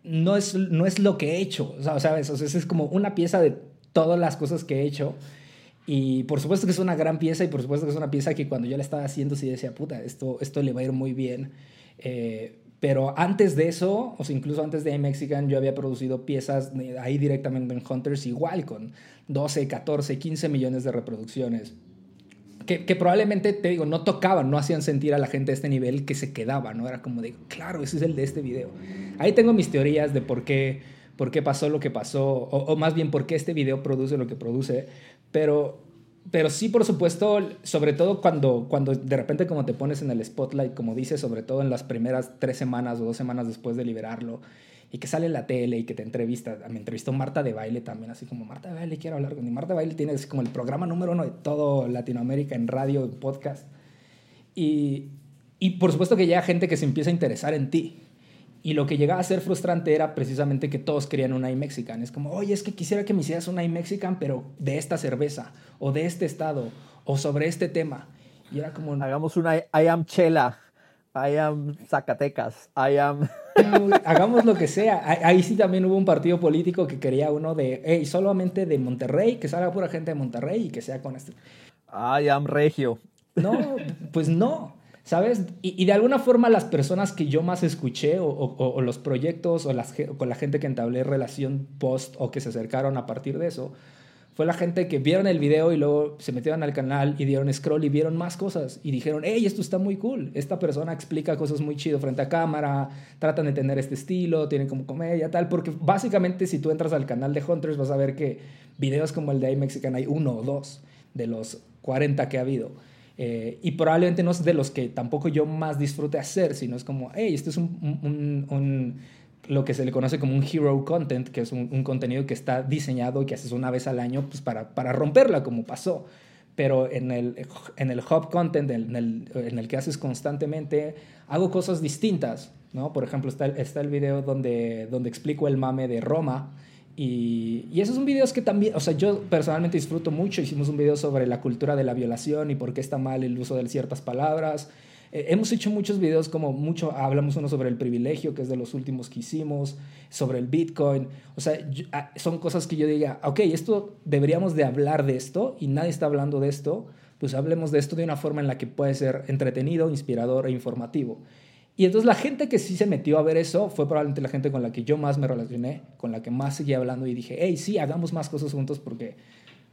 no es, no es lo que he hecho, ¿sabes? O sea, es como una pieza de todas las cosas que he hecho. Y por supuesto que es una gran pieza y por supuesto que es una pieza que cuando yo la estaba haciendo sí decía, puta, esto, esto le va a ir muy bien. Eh, pero antes de eso, o incluso antes de Mexican, yo había producido piezas ahí directamente en Hunters igual, con 12, 14, 15 millones de reproducciones. Que, que, probablemente, te digo, no tocaban, no hacían sentir a la gente a este nivel que se quedaba, ¿no? Era como de, claro, ese es el de este video. Ahí tengo mis teorías de por qué, por qué pasó lo que pasó, o, o más bien por qué este video produce lo que produce, pero pero sí, por supuesto, sobre todo cuando, cuando de repente como te pones en el spotlight, como dices, sobre todo en las primeras tres semanas o dos semanas después de liberarlo, y que sale en la tele y que te entrevista. Me entrevistó Marta de Baile también, así como Marta de Baile, quiero hablar con Marta de Baile tiene como el programa número uno de todo Latinoamérica en radio, en podcast. Y, y por supuesto que llega gente que se empieza a interesar en ti. Y lo que llegaba a ser frustrante era precisamente que todos querían una iMexican. Es como, oye, es que quisiera que me hicieras una iMexican, pero de esta cerveza, o de este estado, o sobre este tema. Y era como... Hagamos una I am Chela, I am Zacatecas, I am... *laughs* Hagamos lo que sea. Ahí sí también hubo un partido político que quería uno de, hey, solamente de Monterrey, que salga pura gente de Monterrey y que sea con este... I am Regio. No, pues no. ¿Sabes? Y, de alguna forma las personas que yo más escuché o, los proyectos o con la gente que entablé relación post o que se acercaron a partir de eso, fue la gente que vieron el video y luego se metieron al canal y dieron scroll y vieron más cosas y dijeron, hey, esto está muy cool, esta persona explica cosas muy chido frente a cámara, tratan de tener este estilo, tienen como comedia, tal, porque básicamente si tú entras al canal de Hunters vas a ver que videos como el de iMexican hay uno o dos de los 40 que ha habido. Eh, y probablemente no es de los que tampoco yo más disfrute hacer, sino es como, hey, este es un, lo que se le conoce como un hero content, que es un, contenido que está diseñado y que haces una vez al año pues, para, para romperla, como pasó. Pero en el, en el hub content, en el, en el que haces constantemente, hago cosas distintas. ¿no? Por ejemplo, está, está el video donde, donde explico el mame de Roma y, y, esos son videos que también, o sea, yo personalmente disfruto mucho. Hicimos un video sobre la cultura de la violación y por qué está mal el uso de ciertas palabras. Eh, hemos hecho muchos videos como mucho, hablamos uno sobre el privilegio, que es de los últimos que hicimos, sobre el Bitcoin. O sea, ah, son cosas que yo diga, ok, esto deberíamos de hablar de esto y nadie está hablando de esto, pues hablemos de esto de una forma en la que puede ser entretenido, inspirador e informativo. Y entonces la gente que sí se metió a ver eso fue probablemente la gente con la que yo más me relacioné, con la que más seguía hablando y dije, hey, sí, hagamos más cosas juntos porque,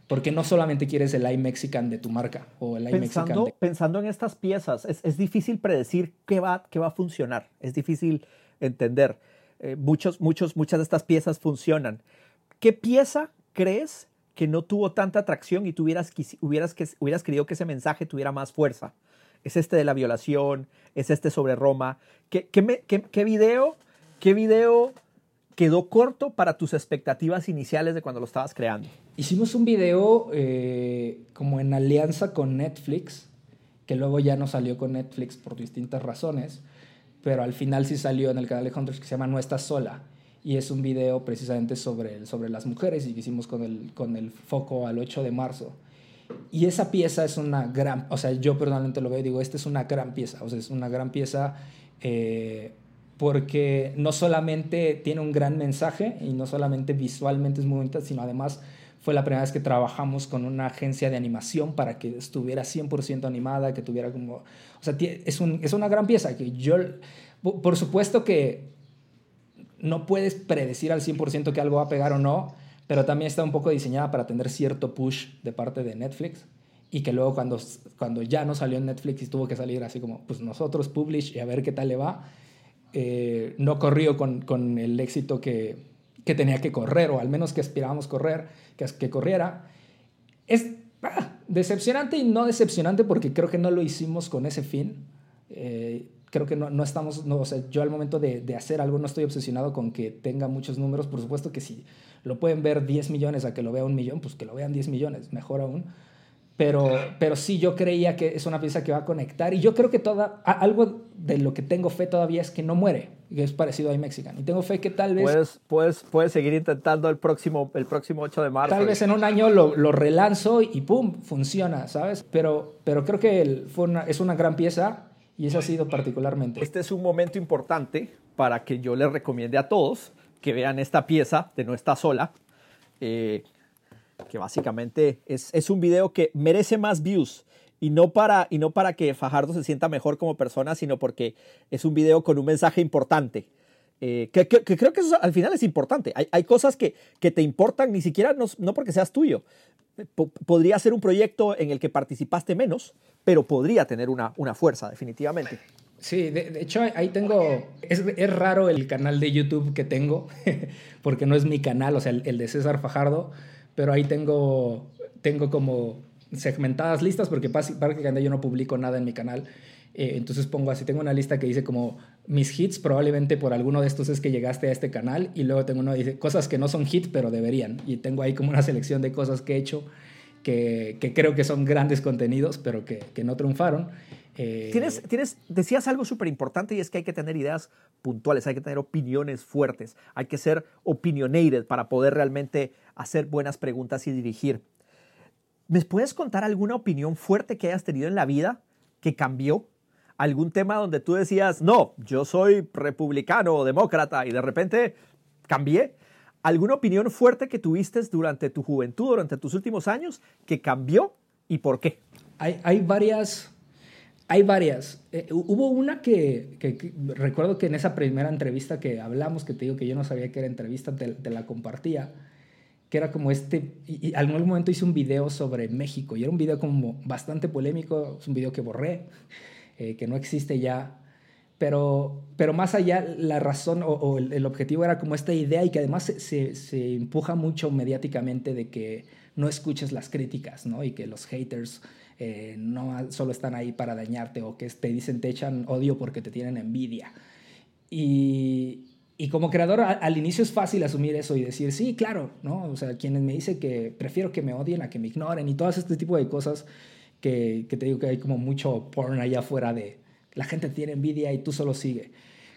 porque no solamente quieres el iMexican de tu marca o el pensando, Pensando en estas piezas, es, es, difícil predecir qué va, qué va a funcionar, es difícil entender. Eh, muchos, muchos, muchas de estas piezas funcionan. ¿Qué pieza crees que no tuvo tanta atracción y tú hubieras, hubieras, hubieras querido que ese mensaje tuviera más fuerza? Es este de la violación, es este sobre Roma. ¿Qué, video, qué video quedó corto para tus expectativas iniciales de cuando lo estabas creando? Hicimos un video eh, como en alianza con Netflix, que luego ya no salió con Netflix por distintas razones, pero al final sí salió en el canal de Hunters que se llama No estás sola. Y es un video precisamente sobre, sobre las mujeres y que hicimos con el, con el foco al 8 de marzo. Y esa pieza es una gran, o sea, yo personalmente lo veo y digo, esta es una gran pieza, o sea, es una gran pieza eh, porque no solamente tiene un gran mensaje y no solamente visualmente es muy bonita, sino además fue la primera vez que trabajamos con una agencia de animación para que estuviera 100% animada, que tuviera como, o sea, es, un, es una gran pieza que yo, por supuesto que no puedes predecir al 100% que algo va a pegar o no, pero también está un poco diseñada para tener cierto push de parte de Netflix y que luego cuando, cuando ya no salió en Netflix y tuvo que salir así como, pues nosotros publish y a ver qué tal le va, eh, no corrió con, con, el éxito que, que, tenía que correr, o al menos que aspirábamos correr, que, que corriera. Es ah, decepcionante y no decepcionante porque creo que no lo hicimos con ese fin. Eh, creo que no, no estamos, no, o sea, yo al momento de, de, hacer algo no estoy obsesionado con que tenga muchos números, por supuesto que si lo pueden ver 10 millones a que lo vea un millón, pues que lo vean 10 millones, mejor aún. Pero, pero sí, yo creía que es una pieza que va a conectar y yo creo que toda, algo de lo que tengo fe todavía es que no muere, que es parecido a iMexican. Y tengo fe que tal vez... Puedes, puedes, puedes seguir intentando el próximo, el próximo 8 de marzo. Tal vez en un año lo, lo relanzo y ¡pum! funciona, ¿sabes? Pero, pero creo que el, fue una, es una gran pieza y eso ha sido particularmente. Este es un momento importante para que yo les recomiende a todos que vean esta pieza de No está sola, eh, que básicamente es, es, un video que merece más views. Y no, para, y no para que Fajardo se sienta mejor como persona, sino porque es un video con un mensaje importante. Eh, que, que, creo que eso al final es importante. Hay, hay cosas que, que, te importan ni siquiera no, no porque seas tuyo, podría ser un proyecto en el que participaste menos, pero podría tener una, una fuerza, definitivamente. Sí, de, hecho ahí tengo, es, es, raro el canal de YouTube que tengo, *laughs* porque no es mi canal, o sea, el, de César Fajardo, pero ahí tengo, tengo como segmentadas listas porque prácticamente yo no publico nada en mi canal. Eh, entonces pongo así, tengo una lista que dice como mis hits, probablemente por alguno de estos es que llegaste a este canal y luego tengo uno que dice cosas que no son hits pero deberían. Y tengo ahí como una selección de cosas que he hecho que, que creo que son grandes contenidos pero que, que no triunfaron. Eh, Tienes, tienes, decías algo súper importante y es que hay que tener ideas puntuales, hay que tener opiniones fuertes, hay que ser opinionated para poder realmente hacer buenas preguntas y dirigir. ¿Me puedes contar alguna opinión fuerte que hayas tenido en la vida que cambió? ¿Algún tema donde tú decías, no, yo soy republicano o demócrata y de repente cambié? ¿Alguna opinión fuerte que tuviste durante tu juventud, durante tus últimos años, que cambió y por qué? Hay, varias. Hay varias. Eh, hubo una que, recuerdo que en esa primera entrevista que hablamos, que te digo que yo no sabía que era entrevista, te, la compartía, que era como este, y, y algún momento hice un video sobre México, y era un video como bastante polémico, es un video que borré, eh, que no existe ya, pero, pero más allá, la razón o, el, objetivo era como esta idea y que además se, se, se empuja mucho mediáticamente de que no escuches las críticas, ¿no? Y que los haters eh, no solo están ahí para dañarte o que te dicen te echan odio porque te tienen envidia. Y, y como creador al inicio es fácil asumir eso y decir, sí, claro, ¿no? O sea, quienes me dicen que prefiero que me odien a que me ignoren y todo este tipo de cosas que, que te digo que hay como mucho porn allá afuera de la gente tiene envidia y tú solo sigue.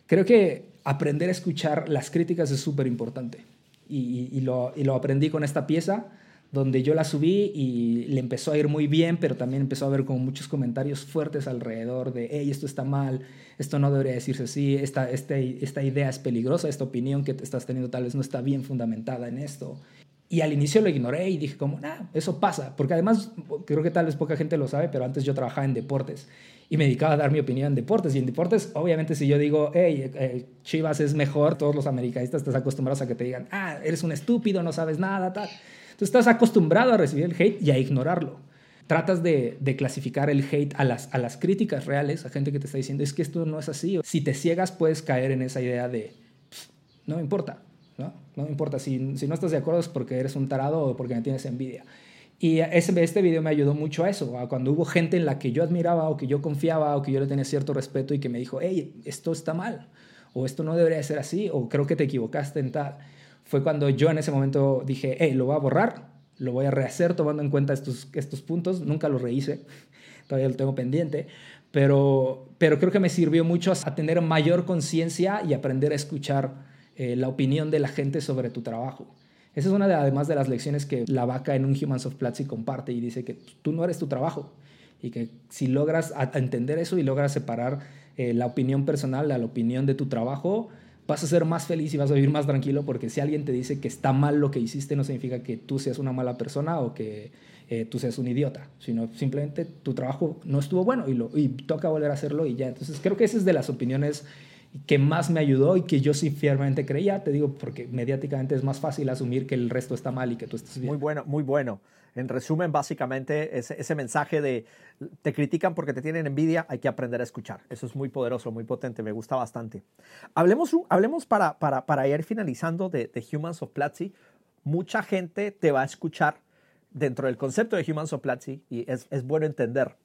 Creo que aprender a escuchar las críticas es súper importante y, y, lo, y lo aprendí con esta pieza donde yo la subí y le empezó a ir muy bien, pero también empezó a haber como muchos comentarios fuertes alrededor de, hey, esto está mal, esto no debería decirse así, esta, este, esta idea es peligrosa, esta opinión que te estás teniendo tal vez no está bien fundamentada en esto. Y al inicio lo ignoré y dije como, nah, eso pasa, porque además creo que tal vez poca gente lo sabe, pero antes yo trabajaba en deportes y me dedicaba a dar mi opinión en deportes. Y en deportes, obviamente, si yo digo, hey, eh, Chivas es mejor, todos los americanistas estás acostumbrados a que te digan, ah, eres un estúpido, no sabes nada, tal. Entonces estás acostumbrado a recibir el hate y a ignorarlo. Tratas de, de clasificar el hate a las, a las críticas reales, a gente que te está diciendo, es que esto no es así. Si te ciegas, puedes caer en esa idea de, "Pff, no me importa, ¿no? No importa. Si, si no estás de acuerdo es porque eres un tarado o porque me tienes envidia. Y ese, este video me ayudó mucho a eso, cuando hubo gente en la que yo admiraba o que yo confiaba o que yo le tenía cierto respeto y que me dijo, hey, esto está mal, o esto no debería ser así, o creo que te equivocaste en tal. Fue cuando yo en ese momento dije, hey, lo voy a borrar, lo voy a rehacer tomando en cuenta estos, estos puntos, nunca los rehice, *laughs* todavía lo tengo pendiente, pero, pero creo que me sirvió mucho a tener mayor conciencia y aprender a escuchar eh, la opinión de la gente sobre tu trabajo. Esa es una de, además de las lecciones que la vaca en un Humans of Platzi comparte y dice que tú no eres tu trabajo y que si logras a, a entender eso y logras separar eh, la opinión personal de la opinión de tu trabajo, vas a ser más feliz y vas a vivir más tranquilo porque si alguien te dice que está mal lo que hiciste no significa que tú seas una mala persona o que eh, tú seas un idiota, sino simplemente tu trabajo no estuvo bueno y, lo, y toca volver a hacerlo y ya. Entonces creo que esa es de las opiniones que más me ayudó y que yo sí fielmente creía, te digo, porque mediáticamente es más fácil asumir que el resto está mal y que tú estás bien. Muy bueno, muy bueno. En resumen, básicamente, ese, mensaje de te critican porque te tienen envidia, hay que aprender a escuchar. Eso es muy poderoso, muy potente, me gusta bastante. Hablemos, hablemos para, para, para ir finalizando de, de Humans of Platzi. Mucha gente te va a escuchar dentro del concepto de Humans of Platzi y es, es bueno entender.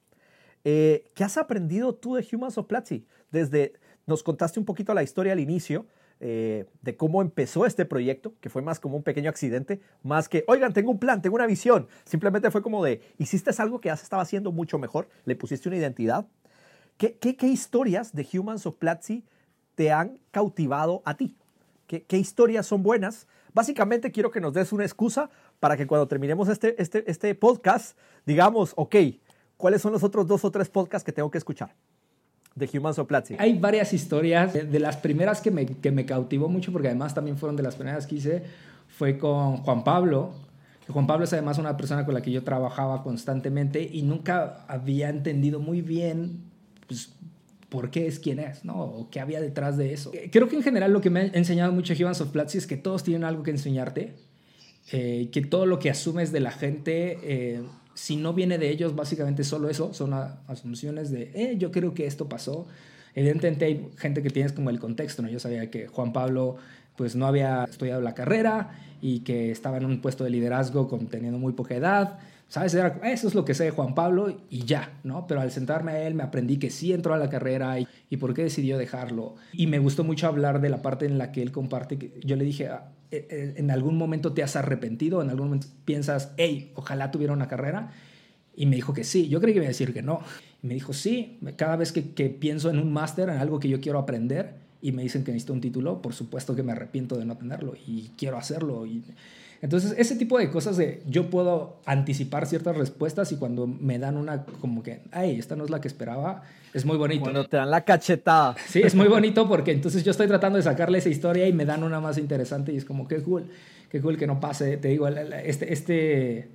Eh, ¿Qué has aprendido tú de Humans of Platzi? Desde, nos contaste un poquito la historia al inicio, eh, de cómo empezó este proyecto, que fue más como un pequeño accidente, más que, oigan, tengo un plan, tengo una visión. Simplemente fue como de, hiciste algo que ya se estaba haciendo mucho mejor, le pusiste una identidad. ¿Qué, qué, historias de Humans of Platzi te han cautivado a ti? ¿Qué, ¿Qué, historias son buenas? Básicamente quiero que nos des una excusa para que cuando terminemos este, este, este podcast digamos, ok, ¿cuáles son los otros dos o tres podcasts que tengo que escuchar? De Humans of Platzi. Hay varias historias. De, las primeras que me, que me, cautivó mucho, porque además también fueron de las primeras que hice, fue con Juan Pablo. Juan Pablo es además una persona con la que yo trabajaba constantemente y nunca había entendido muy bien pues, por qué es quien es, ¿no? O qué había detrás de eso. Creo que en general lo que me ha enseñado mucho Humans of Platzi es que todos tienen algo que enseñarte, eh, que todo lo que asumes de la gente... Eh, si no viene de ellos, básicamente solo eso, son asunciones de, eh, yo creo que esto pasó. Evidentemente hay gente que tienes como el contexto, ¿no? Yo sabía que Juan Pablo pues no había estudiado la carrera y que estaba en un puesto de liderazgo con, teniendo muy poca edad. ¿Sabes? Eso es lo que sé de Juan Pablo y ya, ¿no? Pero al sentarme a él me aprendí que sí entró a la carrera y, y por qué decidió dejarlo. Y me gustó mucho hablar de la parte en la que él comparte. Que yo le dije, ah, ¿en algún momento te has arrepentido? ¿En algún momento piensas, hey, ojalá tuviera una carrera? Y me dijo que sí. Yo creí que iba a decir que no. Y me dijo, sí, cada vez que, pienso en un máster, en algo que yo quiero aprender, y me dicen que necesito un título, por supuesto que me arrepiento de no tenerlo y quiero hacerlo. Entonces, ese tipo de cosas de yo puedo anticipar ciertas respuestas y cuando me dan una como que, ay, esta no es la que esperaba, es muy bonito. Cuando te dan la cachetada. Sí, es muy bonito porque entonces yo estoy tratando de sacarle esa historia y me dan una más interesante y es como, qué cool, qué cool que no pase. Te digo, este, este,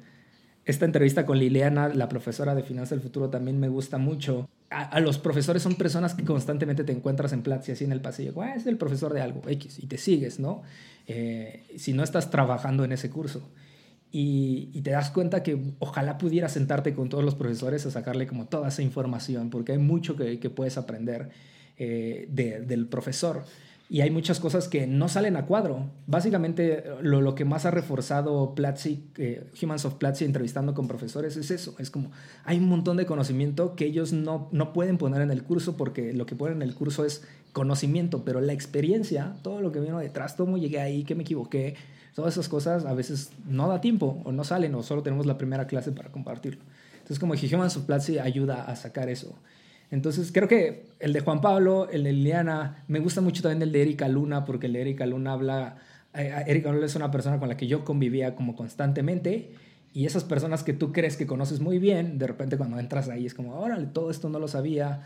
esta entrevista con Liliana, la profesora de Finanzas del Futuro, también me gusta mucho. A, los profesores son personas que constantemente te encuentras en Platzi así en el pasillo. Ah, es el profesor de algo, X, y te sigues, ¿no? Eh, si no estás trabajando en ese curso. Y, te das cuenta que ojalá pudieras sentarte con todos los profesores a sacarle como toda esa información, porque hay mucho que, puedes aprender eh, del profesor. Y hay muchas cosas que no salen a cuadro. Básicamente, lo, lo que más ha reforzado Platzi, eh, Humans of Platzi, entrevistando con profesores, es eso. Es como, hay un montón de conocimiento que ellos no, no pueden poner en el curso porque lo que ponen en el curso es conocimiento, pero la experiencia, todo lo que vino detrás, cómo llegué ahí, que me equivoqué, todas esas cosas a veces no da tiempo o no salen o solo tenemos la primera clase para compartirlo. Entonces como Humans of Platzi ayuda a sacar eso. Entonces creo que el de Juan Pablo, el de Liliana, me gusta mucho también el de Erika Luna porque el de Erika Luna habla, eh, Erika Luna es una persona con la que yo convivía como constantemente y esas personas que tú crees que conoces muy bien, de repente cuando entras ahí es como, órale, todo esto no lo sabía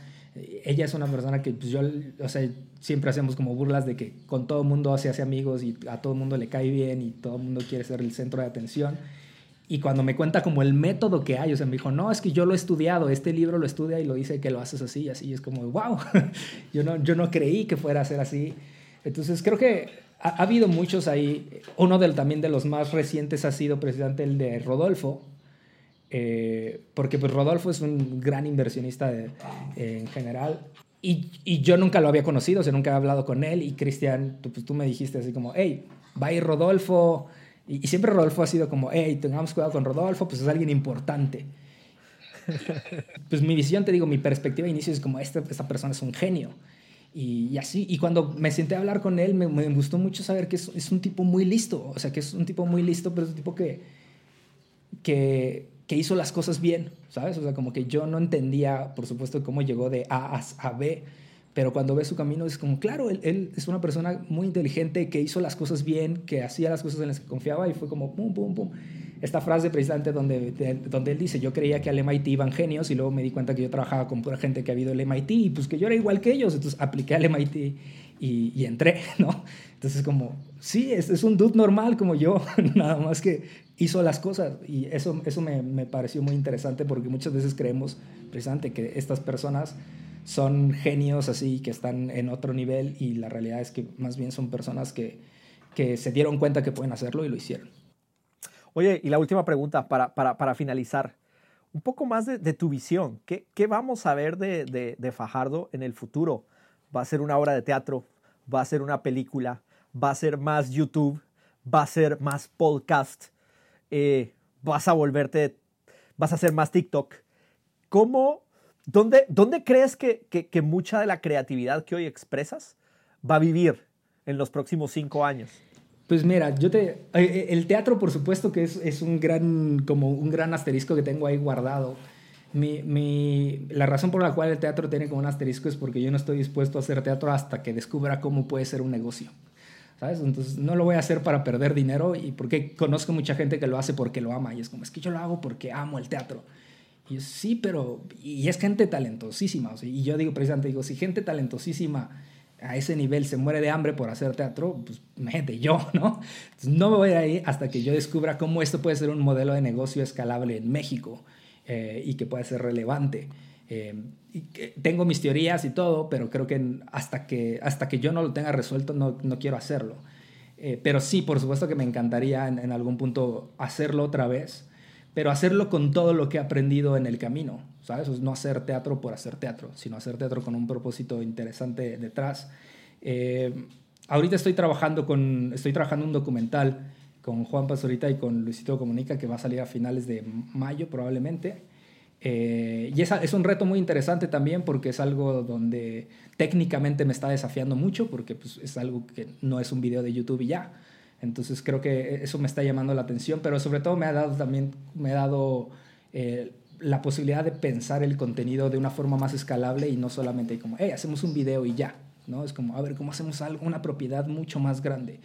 ella es una persona que pues yo, o sea, siempre hacemos como burlas de que con todo el mundo se hace amigos y a todo mundo le cae bien y todo mundo quiere ser el centro de atención. Y cuando me cuenta como el método que hay, o sea, me dijo, no, es que yo lo he estudiado, este libro lo estudia y lo dice que lo haces así, y así, es como, wow, *laughs* yo no, yo no creí que fuera a ser así. Entonces creo que ha, ha habido muchos ahí, uno del, también de los más recientes ha sido precisamente el de Rodolfo, eh, porque pues Rodolfo es un gran inversionista en general y, y, yo nunca lo había conocido, o sea, nunca he hablado con él y Cristian, tú, pues, tú me dijiste así como, hey, va a ir Rodolfo y, siempre Rodolfo ha sido como, hey, tengamos cuidado con Rodolfo, pues es alguien importante. *laughs* pues mi visión, te digo, mi perspectiva de inicio es como, esta, esta persona es un genio. Y, y, así, y cuando me senté a hablar con él, me, me gustó mucho saber que es, es, un tipo muy listo, o sea, que es un tipo muy listo, pero es un tipo que, que que hizo las cosas bien, ¿sabes? O sea, como que yo no entendía, por supuesto, cómo llegó de A a, B, pero cuando ves su camino es como, claro, él, es una persona muy inteligente que hizo las cosas bien, que hacía las cosas en las que confiaba y fue como, pum, pum, pum. Esta frase precisamente donde, donde él dice, yo creía que al MIT iban genios y luego me di cuenta que yo trabajaba con pura gente que ha habido el MIT y pues que yo era igual que ellos, entonces apliqué al MIT y, y entré, *laughs* ¿no? Entonces como, sí, es, es un dude normal como yo, *laughs* nada más que hizo las cosas y eso, eso me, me, pareció muy interesante porque muchas veces creemos precisamente que estas personas son genios así que están en otro nivel y la realidad es que más bien son personas que, que se dieron cuenta que pueden hacerlo y lo hicieron. Oye, y la última pregunta para, para, para finalizar. Un poco más de, de tu visión. ¿Qué, ¿Qué, vamos a ver de, de, de Fajardo en el futuro? ¿Va a ser una obra de teatro? ¿Va a ser una película? ¿Va a ser más YouTube? ¿Va a ser más podcast? Eh, vas a volverte, vas a hacer más TikTok. ¿Cómo, dónde, dónde crees que, que, mucha de la creatividad que hoy expresas va a vivir en los próximos cinco años? Pues mira, yo te, eh, eh, el teatro por supuesto que es, es, un gran, como un gran asterisco que tengo ahí guardado. Mi, mi, la razón por la cual el teatro tiene como un asterisco es porque yo no estoy dispuesto a hacer teatro hasta que descubra cómo puede ser un negocio. ¿sabes? Entonces no lo voy a hacer para perder dinero y porque conozco mucha gente que lo hace porque lo ama y es como, es que yo lo hago porque amo el teatro. Sí, pero, y es gente talentosísima, y yo digo precisamente, digo, si gente talentosísima a ese nivel se muere de hambre por hacer teatro, pues gente, yo, *laughs* ¿no? No me voy a ir hasta que yo descubra cómo esto puede ser un modelo de negocio escalable en México eh, y que puede ser relevante. Eh, tengo mis teorías y todo, pero creo que hasta que, hasta que yo no lo tenga resuelto no, no quiero hacerlo. Eh, pero sí, por supuesto que me encantaría en, en, algún punto hacerlo otra vez, pero hacerlo con todo lo que he aprendido en el camino, ¿sabes? no hacer teatro por hacer teatro, sino hacer teatro con un propósito interesante detrás. Eh, ahorita estoy trabajando, con, estoy trabajando un documental con Juan Pastorita y con Luisito Comunica, que va a salir a finales de mayo probablemente. Eh, y es, es, un reto muy interesante también porque es algo donde técnicamente me está desafiando mucho porque pues, es algo que no es un video de YouTube y ya. Entonces creo que eso me está llamando la atención, pero sobre todo me ha dado también, me ha dado eh, la posibilidad de pensar el contenido de una forma más escalable y no solamente como, hey, hacemos un video y ya, ¿no? Es como, a ver, ¿cómo hacemos algo, una propiedad mucho más grande?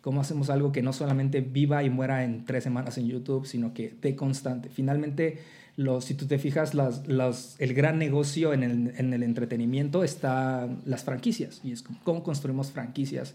¿Cómo hacemos algo que no solamente viva y muera en tres semanas en YouTube, sino que de constante? Finalmente, los, si tú te fijas, el gran negocio en el, en el entretenimiento está las franquicias. Y es como, cómo construimos franquicias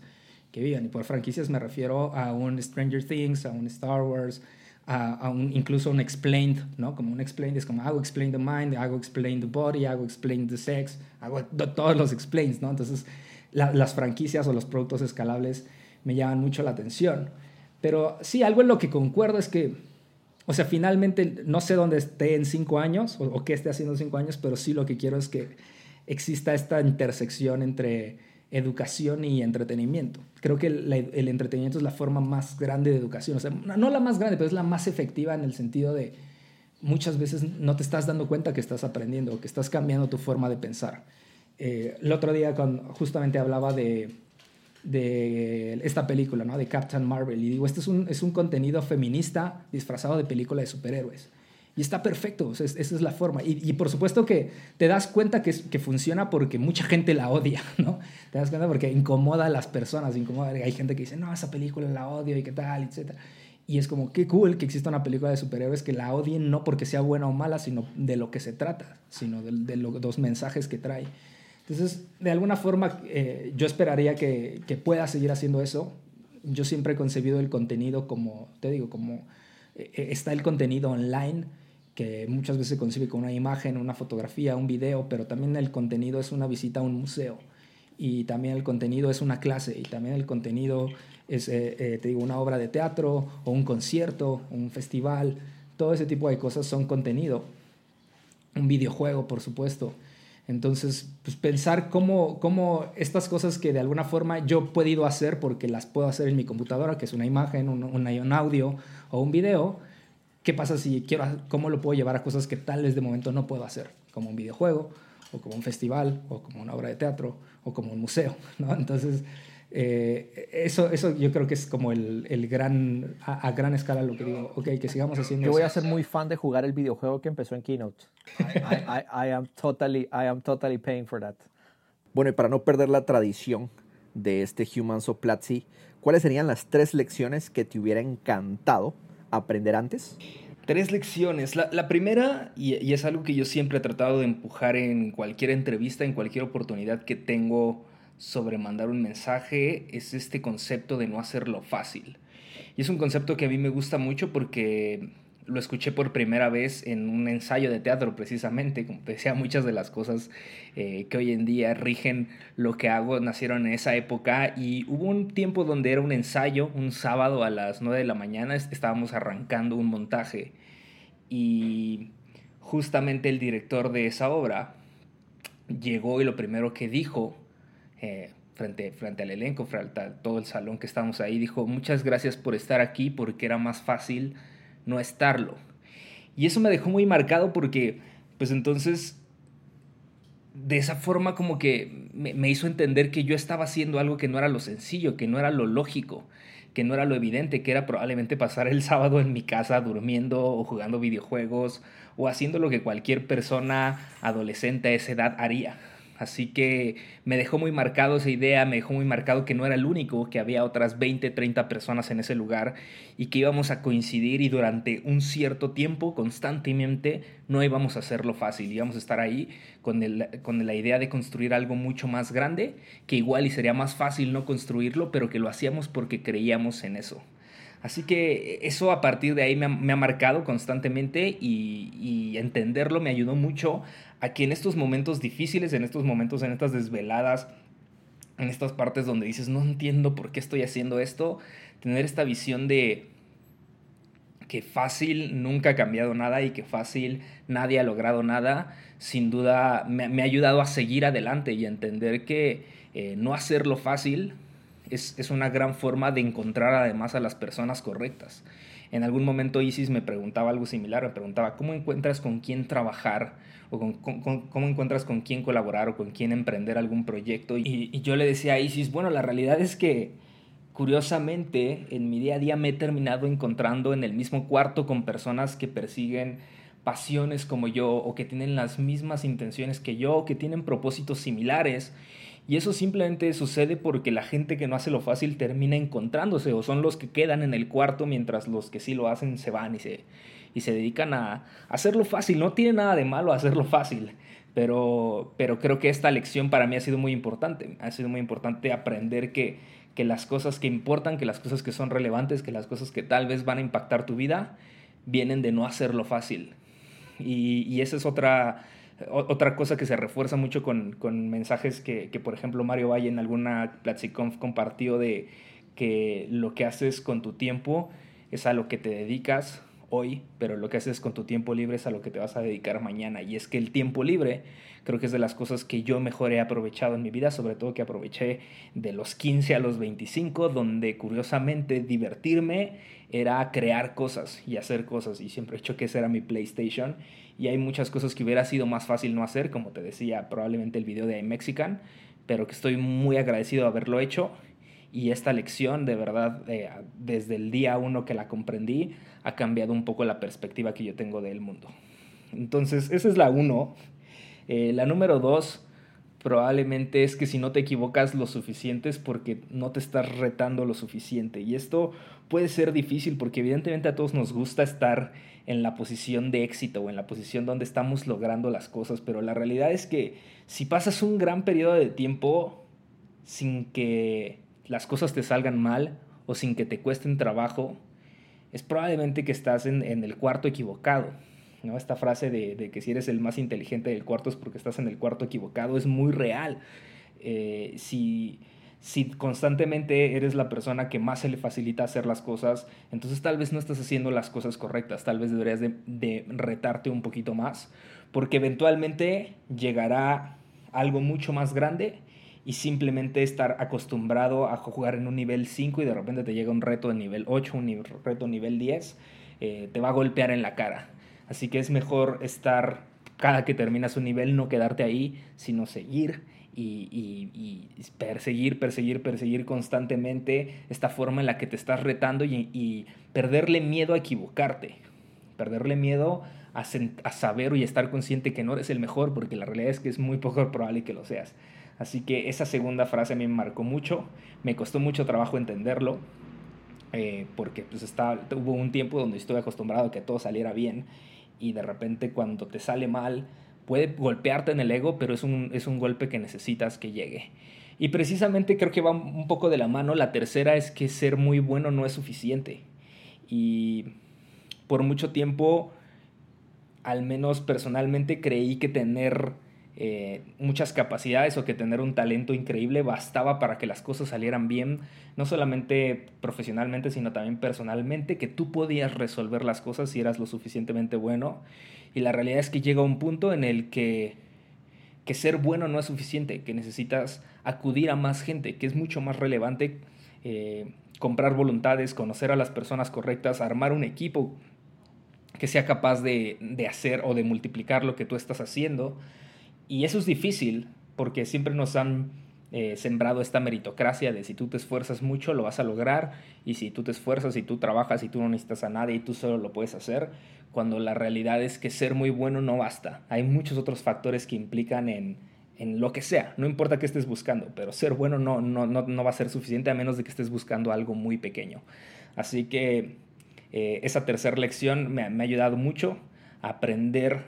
que vivan. Y por franquicias me refiero a un Stranger Things, a un Star Wars, a, un, incluso un explained, ¿no? Como un explained es como hago explain the mind, hago explain the body, hago explain the sex, hago todos los explains, ¿no? Entonces, las franquicias o los productos escalables me llaman mucho la atención. Pero sí, algo en lo que concuerdo es que, o sea, finalmente no sé dónde esté en cinco años o, o qué esté haciendo en cinco años, pero sí lo que quiero es que exista esta intersección entre educación y entretenimiento. Creo que el, entretenimiento es la forma más grande de educación. O sea, no la más grande, pero es la más efectiva en el sentido de muchas veces no te estás dando cuenta que estás aprendiendo que estás cambiando tu forma de pensar. Eh, el otro día cuando justamente hablaba de, de esta película, ¿no? de Captain Marvel, y digo, este es un, es un contenido feminista disfrazado de película de superhéroes. Y está perfecto, esa es la forma. Y, por supuesto que te das cuenta que, que, funciona porque mucha gente la odia, *laughs* ¿no? Te das cuenta porque incomoda a las personas, incomoda. Hay gente que dice, no, esa película la odio y qué tal, etc. Y es como, qué cool que exista una película de superhéroes que la odien no porque sea buena o mala, sino de lo que se trata, sino de, los mensajes que trae. Entonces, de alguna forma, eh, yo esperaría que, pueda seguir haciendo eso. Yo siempre he concebido el contenido como, te digo, como eh, está el contenido online que muchas veces se concibe con una imagen, una fotografía, un video, pero también el contenido es una visita a un museo y también el contenido es una clase y también el contenido es, eh, eh, te digo, una obra de teatro o un concierto, un festival, todo ese tipo de cosas son contenido. Un videojuego, por supuesto. Entonces, pues pensar cómo, cómo estas cosas que de alguna forma yo he podido hacer porque las puedo hacer en mi computadora, que es una imagen, un, un audio o un video, ¿Qué pasa si quiero, cómo lo puedo llevar a cosas que tal vez de momento no puedo hacer? Como un videojuego, o como un festival, o como una obra de teatro, o como un museo, *laughs* ¿no? Entonces, eh, eso, eso yo creo que es como el, el gran, a, gran escala lo que digo, ok, que sigamos haciendo Yo voy a ser muy fan de jugar el videojuego que empezó en Keynote. *laughs* I, I, am totally, I am totally paying for that. Bueno, y para no perder la tradición de este Humans of Platzi, ¿cuáles serían las tres lecciones que te hubiera encantado aprender antes? Tres lecciones. La, primera, y, es algo que yo siempre he tratado de empujar en cualquier entrevista, en cualquier oportunidad que tengo sobre mandar un mensaje, es este concepto de no hacerlo fácil. Y es un concepto que a mí me gusta mucho porque lo escuché por primera vez en un ensayo de teatro, precisamente. Como te decía, muchas de las cosas eh, que hoy en día rigen lo que hago nacieron en esa época. Y hubo un tiempo donde era un ensayo, un sábado a las 9 de la mañana, estábamos arrancando un montaje. Y justamente el director de esa obra llegó y lo primero que dijo. Eh, frente, frente al elenco, frente a todo el salón que estábamos ahí, dijo, muchas gracias por estar aquí porque era más fácil no estarlo. Y eso me dejó muy marcado porque, pues entonces, de esa forma como que me, hizo entender que yo estaba haciendo algo que no era lo sencillo, que no era lo lógico, que no era lo evidente, que era probablemente pasar el sábado en mi casa durmiendo o jugando videojuegos o haciendo lo que cualquier persona adolescente a esa edad haría. Así que me dejó muy marcado esa idea, me dejó muy marcado que no era el único, que había otras 20, 30 personas en ese lugar y que íbamos a coincidir y durante un cierto tiempo, constantemente, no íbamos a hacerlo fácil, íbamos a estar ahí con, con la idea de construir algo mucho más grande, que igual y sería más fácil no construirlo, pero que lo hacíamos porque creíamos en eso. Así que eso a partir de ahí me ha, marcado constantemente y, entenderlo me ayudó mucho a que en estos momentos difíciles, en estos momentos, en estas desveladas, en estas partes donde dices, no entiendo por qué estoy haciendo esto, tener esta visión de que fácil nunca ha cambiado nada y que fácil nadie ha logrado nada, sin duda me, ha ayudado a seguir adelante y a entender que eh, no hacerlo fácil es, es una gran forma de encontrar además a las personas correctas. En algún momento Isis me preguntaba algo similar, me preguntaba, ¿cómo encuentras con quién trabajar? Con, cómo encuentras con quién colaborar o con quién emprender algún proyecto. Y, y, yo le decía a Isis, bueno, la realidad es que curiosamente en mi día a día me he terminado encontrando en el mismo cuarto con personas que persiguen pasiones como yo o que tienen las mismas intenciones que yo o que tienen propósitos similares y eso simplemente sucede porque la gente que no hace lo fácil termina encontrándose o son los que quedan en el cuarto mientras los que sí lo hacen se van y se, y se dedican a hacerlo fácil. No tiene nada de malo hacerlo fácil, pero, pero creo que esta lección para mí ha sido muy importante. Ha sido muy importante aprender que, que las cosas que importan, que las cosas que son relevantes, que las cosas que tal vez van a impactar tu vida, vienen de no hacerlo fácil. Y, y esa es otra otra cosa que se refuerza mucho con, con mensajes que, que, por ejemplo, Mario Valle en alguna PlatziConf compartió de que lo que haces con tu tiempo es a lo que te dedicas hoy, pero lo que haces con tu tiempo libre es a lo que te vas a dedicar mañana. Y es que el tiempo libre creo que es de las cosas que yo mejor he aprovechado en mi vida, sobre todo que aproveché de los 15 a los 25, donde curiosamente divertirme era crear cosas y hacer cosas. Y siempre he hecho que ese era mi PlayStation y hay muchas cosas que hubiera sido más fácil no hacer, como te decía, probablemente el video de Mexican, pero que estoy muy agradecido de haberlo hecho y esta lección, de verdad, desde el día uno que la comprendí, ha cambiado un poco la perspectiva que yo tengo del mundo. Entonces, esa es la uno. Eh, la número dos, probablemente es que si no te equivocas lo suficiente es porque no te estás retando lo suficiente. Y esto puede ser difícil porque evidentemente a todos nos gusta estar en la posición de éxito o en la posición donde estamos logrando las cosas, pero la realidad es que si pasas un gran periodo de tiempo sin que las cosas te salgan mal o sin que te cuesten trabajo, es probablemente que estás en, el cuarto equivocado. ¿no? Esta frase de, que si eres el más inteligente del cuarto es porque estás en el cuarto equivocado es muy real. Eh, si si constantemente eres la persona que más se le facilita hacer las cosas, entonces tal vez no estás haciendo las cosas correctas, tal vez deberías de, retarte un poquito más, porque eventualmente llegará algo mucho más grande y simplemente estar acostumbrado a jugar en un nivel 5 y de repente te llega un reto de nivel 8, un reto nivel 10, eh, te va a golpear en la cara. Así que es mejor estar cada que terminas un nivel, no quedarte ahí, sino seguir y, perseguir, perseguir, perseguir constantemente esta forma en la que te estás retando y, perderle miedo a equivocarte, perderle miedo a, a, saber y estar consciente que no eres el mejor, porque la realidad es que es muy poco probable que lo seas. Así que esa segunda frase me marcó mucho, me costó mucho trabajo entenderlo, eh, porque pues estaba, hubo un tiempo donde estuve acostumbrado a que todo saliera bien y de repente cuando te sale mal, puede golpearte en el ego, pero es un, es un golpe que necesitas que llegue. Y precisamente creo que va un poco de la mano. La tercera es que ser muy bueno no es suficiente. Y por mucho tiempo, al menos personalmente, creí que tener eh, muchas capacidades o que tener un talento increíble bastaba para que las cosas salieran bien, no solamente profesionalmente, sino también personalmente, que tú podías resolver las cosas si eras lo suficientemente bueno. Y la realidad es que llega un punto en el que, que ser bueno no es suficiente, que necesitas acudir a más gente, que es mucho más relevante eh, comprar voluntades, conocer a las personas correctas, armar un equipo que sea capaz de, de hacer o de multiplicar lo que tú estás haciendo. Y eso es difícil porque siempre nos han eh, sembrado esta meritocracia de si tú te esfuerzas mucho lo vas a lograr y si tú te esfuerzas y tú trabajas y tú no necesitas a nadie y tú solo lo puedes hacer, cuando la realidad es que ser muy bueno no basta. Hay muchos otros factores que implican en, en lo que sea, no importa qué estés buscando, pero ser bueno no, no, no, no va a ser suficiente a menos de que estés buscando algo muy pequeño. Así que eh, esa tercera lección me, me ha ayudado mucho a aprender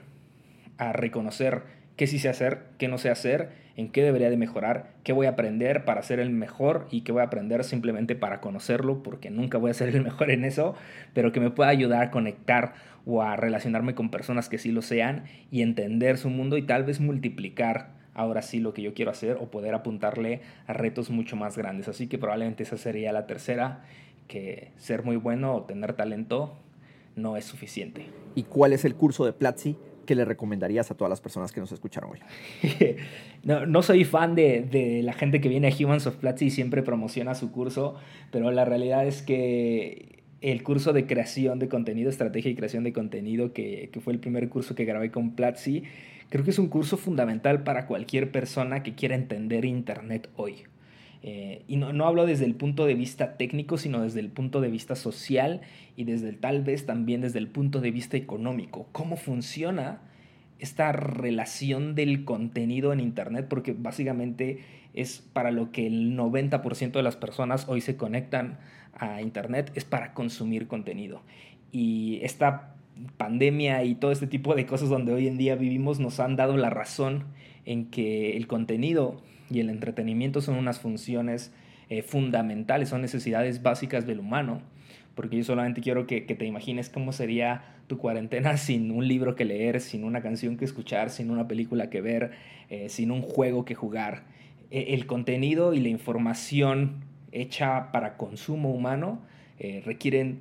a reconocer qué sí sé hacer, qué no sé hacer en qué debería de mejorar, qué voy a aprender para ser el mejor y qué voy a aprender simplemente para conocerlo, porque nunca voy a ser el *laughs* mejor en eso, pero que me pueda ayudar a conectar o a relacionarme con personas que sí lo sean y entender su mundo y tal vez multiplicar ahora sí lo que yo quiero hacer o poder apuntarle a retos mucho más grandes. Así que probablemente esa sería la tercera, que ser muy bueno o tener talento no es suficiente. ¿Y cuál es el curso de Platzi que le recomendarías a todas las personas que nos escucharon hoy? *laughs* no, soy fan de, de, la gente que viene a Humans of Platzi y siempre promociona su curso, pero la realidad es que el curso de creación de contenido, estrategia y creación de contenido, que, que fue el primer curso que grabé con Platzi, creo que es un curso fundamental para cualquier persona que quiera entender Internet hoy. Eh, y no, no, hablo desde el punto de vista técnico, sino desde el punto de vista social y desde tal vez también desde el punto de vista económico. ¿Cómo funciona esta relación del contenido en Internet? Porque básicamente es para lo que el 90% de las personas hoy se conectan a Internet, es para consumir contenido. Y esta pandemia y todo este tipo de cosas donde hoy en día vivimos nos han dado la razón en que el contenido y el entretenimiento son unas funciones eh, fundamentales, son necesidades básicas del humano. Porque yo solamente quiero que, te imagines cómo sería tu cuarentena *laughs* sin un libro que leer, sin una canción que escuchar, sin una película que ver, eh, sin un juego que jugar. E, el contenido y la información hecha para consumo humano eh, requieren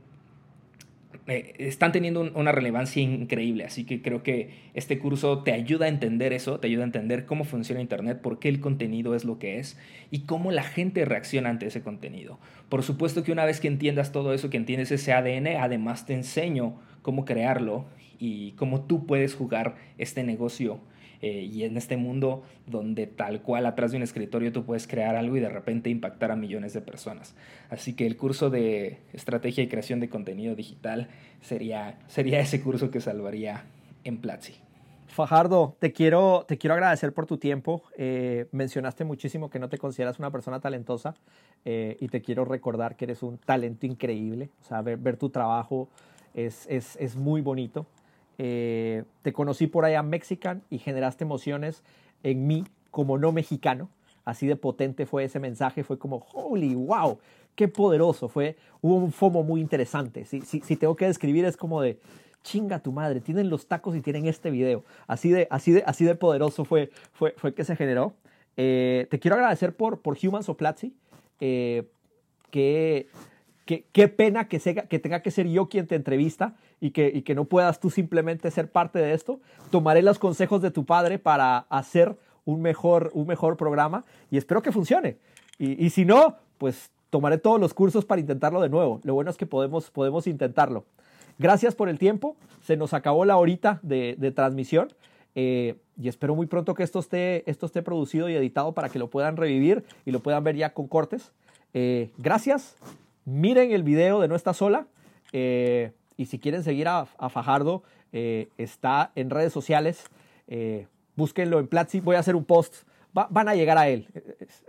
eh, están teniendo una relevancia increíble. Así que creo que este curso te ayuda a entender eso, te ayuda a entender cómo funciona Internet, por qué el contenido es lo que es y cómo la gente reacciona ante ese contenido. Por supuesto que una vez que entiendas todo eso, que entiendes ese ADN, además te enseño cómo crearlo y cómo tú puedes jugar este negocio eh, y en este mundo donde tal cual atrás de un escritorio tú puedes crear algo y de repente impactar a millones de personas. Así que el curso de estrategia y creación de contenido digital sería, sería ese curso que salvaría en Platzi. Fajardo, te quiero, te quiero agradecer por tu tiempo. Eh, mencionaste muchísimo que no te consideras una persona talentosa eh, y te quiero recordar que eres un talento increíble. O sea, ver, ver tu trabajo es, es, es muy bonito. Eh, te conocí por allá Mexican y generaste emociones en mí como no mexicano. Así de potente fue ese mensaje, fue como, holy, wow, qué poderoso. Fue, hubo un FOMO muy interesante. Si, si, si tengo que describir es como de, chinga tu madre, tienen los tacos y tienen este video. Así de, así de, así de poderoso fue, fue, fue que se generó. Eh, te quiero agradecer por, por Humans of Platzi, eh, que, que, qué pena que, que tenga que ser yo quien te entrevista y que, que no puedas tú simplemente ser parte de esto. Tomaré los consejos de tu padre para hacer un mejor, un mejor programa y espero que funcione. Y, si no, pues tomaré todos los cursos para intentarlo de nuevo. Lo bueno es que podemos, podemos intentarlo. Gracias por el tiempo. Se nos acabó la horita de, transmisión. Eh, y espero muy pronto que esto esté, esto esté producido y editado para que lo puedan revivir y lo puedan ver ya con cortes. Eh, gracias. Miren el video de No está sola. Eh, y si quieren seguir a, Fajardo, eh, está en redes sociales. Eh, búsquenlo en Platzi. Voy a hacer un post. van a llegar a él.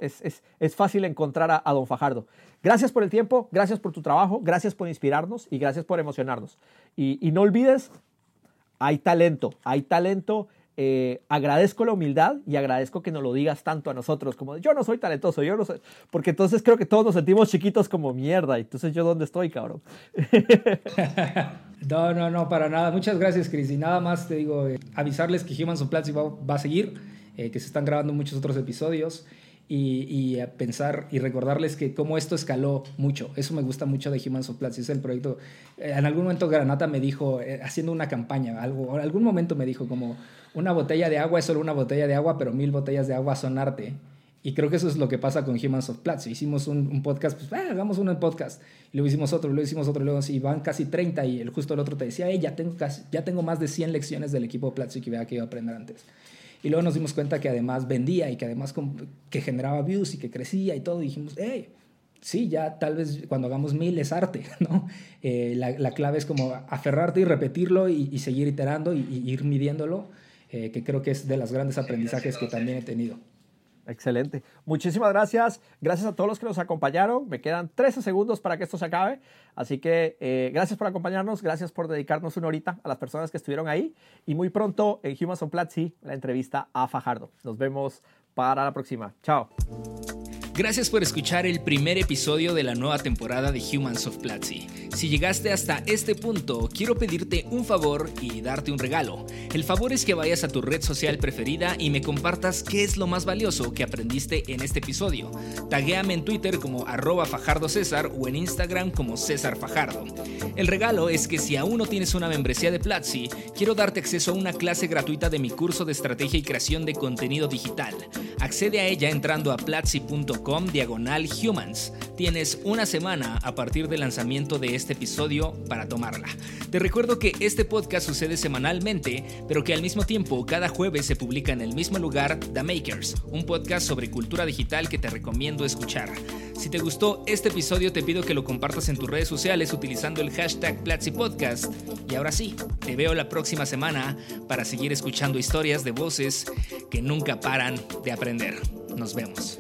Es, fácil encontrar a, don Fajardo. Gracias por el tiempo, gracias por tu trabajo, gracias por inspirarnos y gracias por emocionarnos. Y, y no olvides, hay talento, hay talento eh, agradezco la humildad y agradezco que nos lo digas tanto a nosotros como yo no soy talentoso, yo no soy, porque entonces creo que todos nos sentimos chiquitos como mierda, entonces yo dónde estoy, cabrón. *laughs* no, no, no, para nada. Muchas gracias, Chris. Y nada más te digo, eh, avisarles que Humans of Platzi va, va a seguir, eh, que se están grabando muchos otros episodios. Y, y, pensar y recordarles que como esto escaló mucho. Eso me gusta mucho de Humans of Platzi. Es el proyecto. en algún momento Granata me dijo, haciendo una campaña, algo, en algún momento me dijo como, una botella de agua es solo una botella de agua, pero mil botellas de agua son arte. Y creo que eso es lo que pasa con Humans of Platz. Hicimos un, podcast, pues ah, hagamos uno en podcast. Y luego hicimos otro, luego hicimos otro, luego y van casi 30 y el, justo el otro te decía, hey, ya tengo, casi, ya tengo más de 100 lecciones del equipo Platzi que vea que iba a aprender antes. Y luego nos dimos cuenta que además vendía y que además que generaba views y que crecía y todo. Y dijimos, hey, sí, ya tal vez cuando hagamos mil es arte, *laughs* ¿no? Eh, la, clave es como aferrarte y repetirlo y, seguir iterando y, y ir midiéndolo eh, que creo que es de los grandes aprendizajes que también he tenido. Excelente. Muchísimas gracias. Gracias a todos los que nos acompañaron. Me quedan 13 segundos para que esto se acabe. Así que eh, gracias por acompañarnos. Gracias por dedicarnos una horita a las personas que estuvieron ahí. Y muy pronto en Humans on Platzi, la entrevista a Fajardo. Nos vemos para la próxima. Chao. Gracias por escuchar el primer episodio de la nueva temporada de Humans of Platzi. Si llegaste hasta este punto, quiero pedirte un favor y darte un regalo. El favor es que vayas a tu red social preferida y me compartas qué es lo más valioso que aprendiste en este episodio. Taguéame en Twitter como arroba Fajardo o en Instagram como César Fajardo. El regalo es que si aún no tienes una membresía de Platzi, quiero darte acceso a una clase gratuita de mi curso de estrategia y creación de contenido digital. Accede a ella entrando a platzi.com diagonal humans. Tienes una semana a partir del lanzamiento de este episodio para tomarla. Te recuerdo que este podcast sucede semanalmente, pero que al mismo tiempo cada jueves se publica en el mismo lugar The Makers, un podcast sobre cultura digital que te recomiendo escuchar. Si te gustó este episodio te pido que lo compartas en tus redes sociales utilizando el hashtag Platzi Podcast. Y ahora sí, te veo la próxima semana para seguir escuchando historias de voces que nunca paran de aprender. Nos vemos.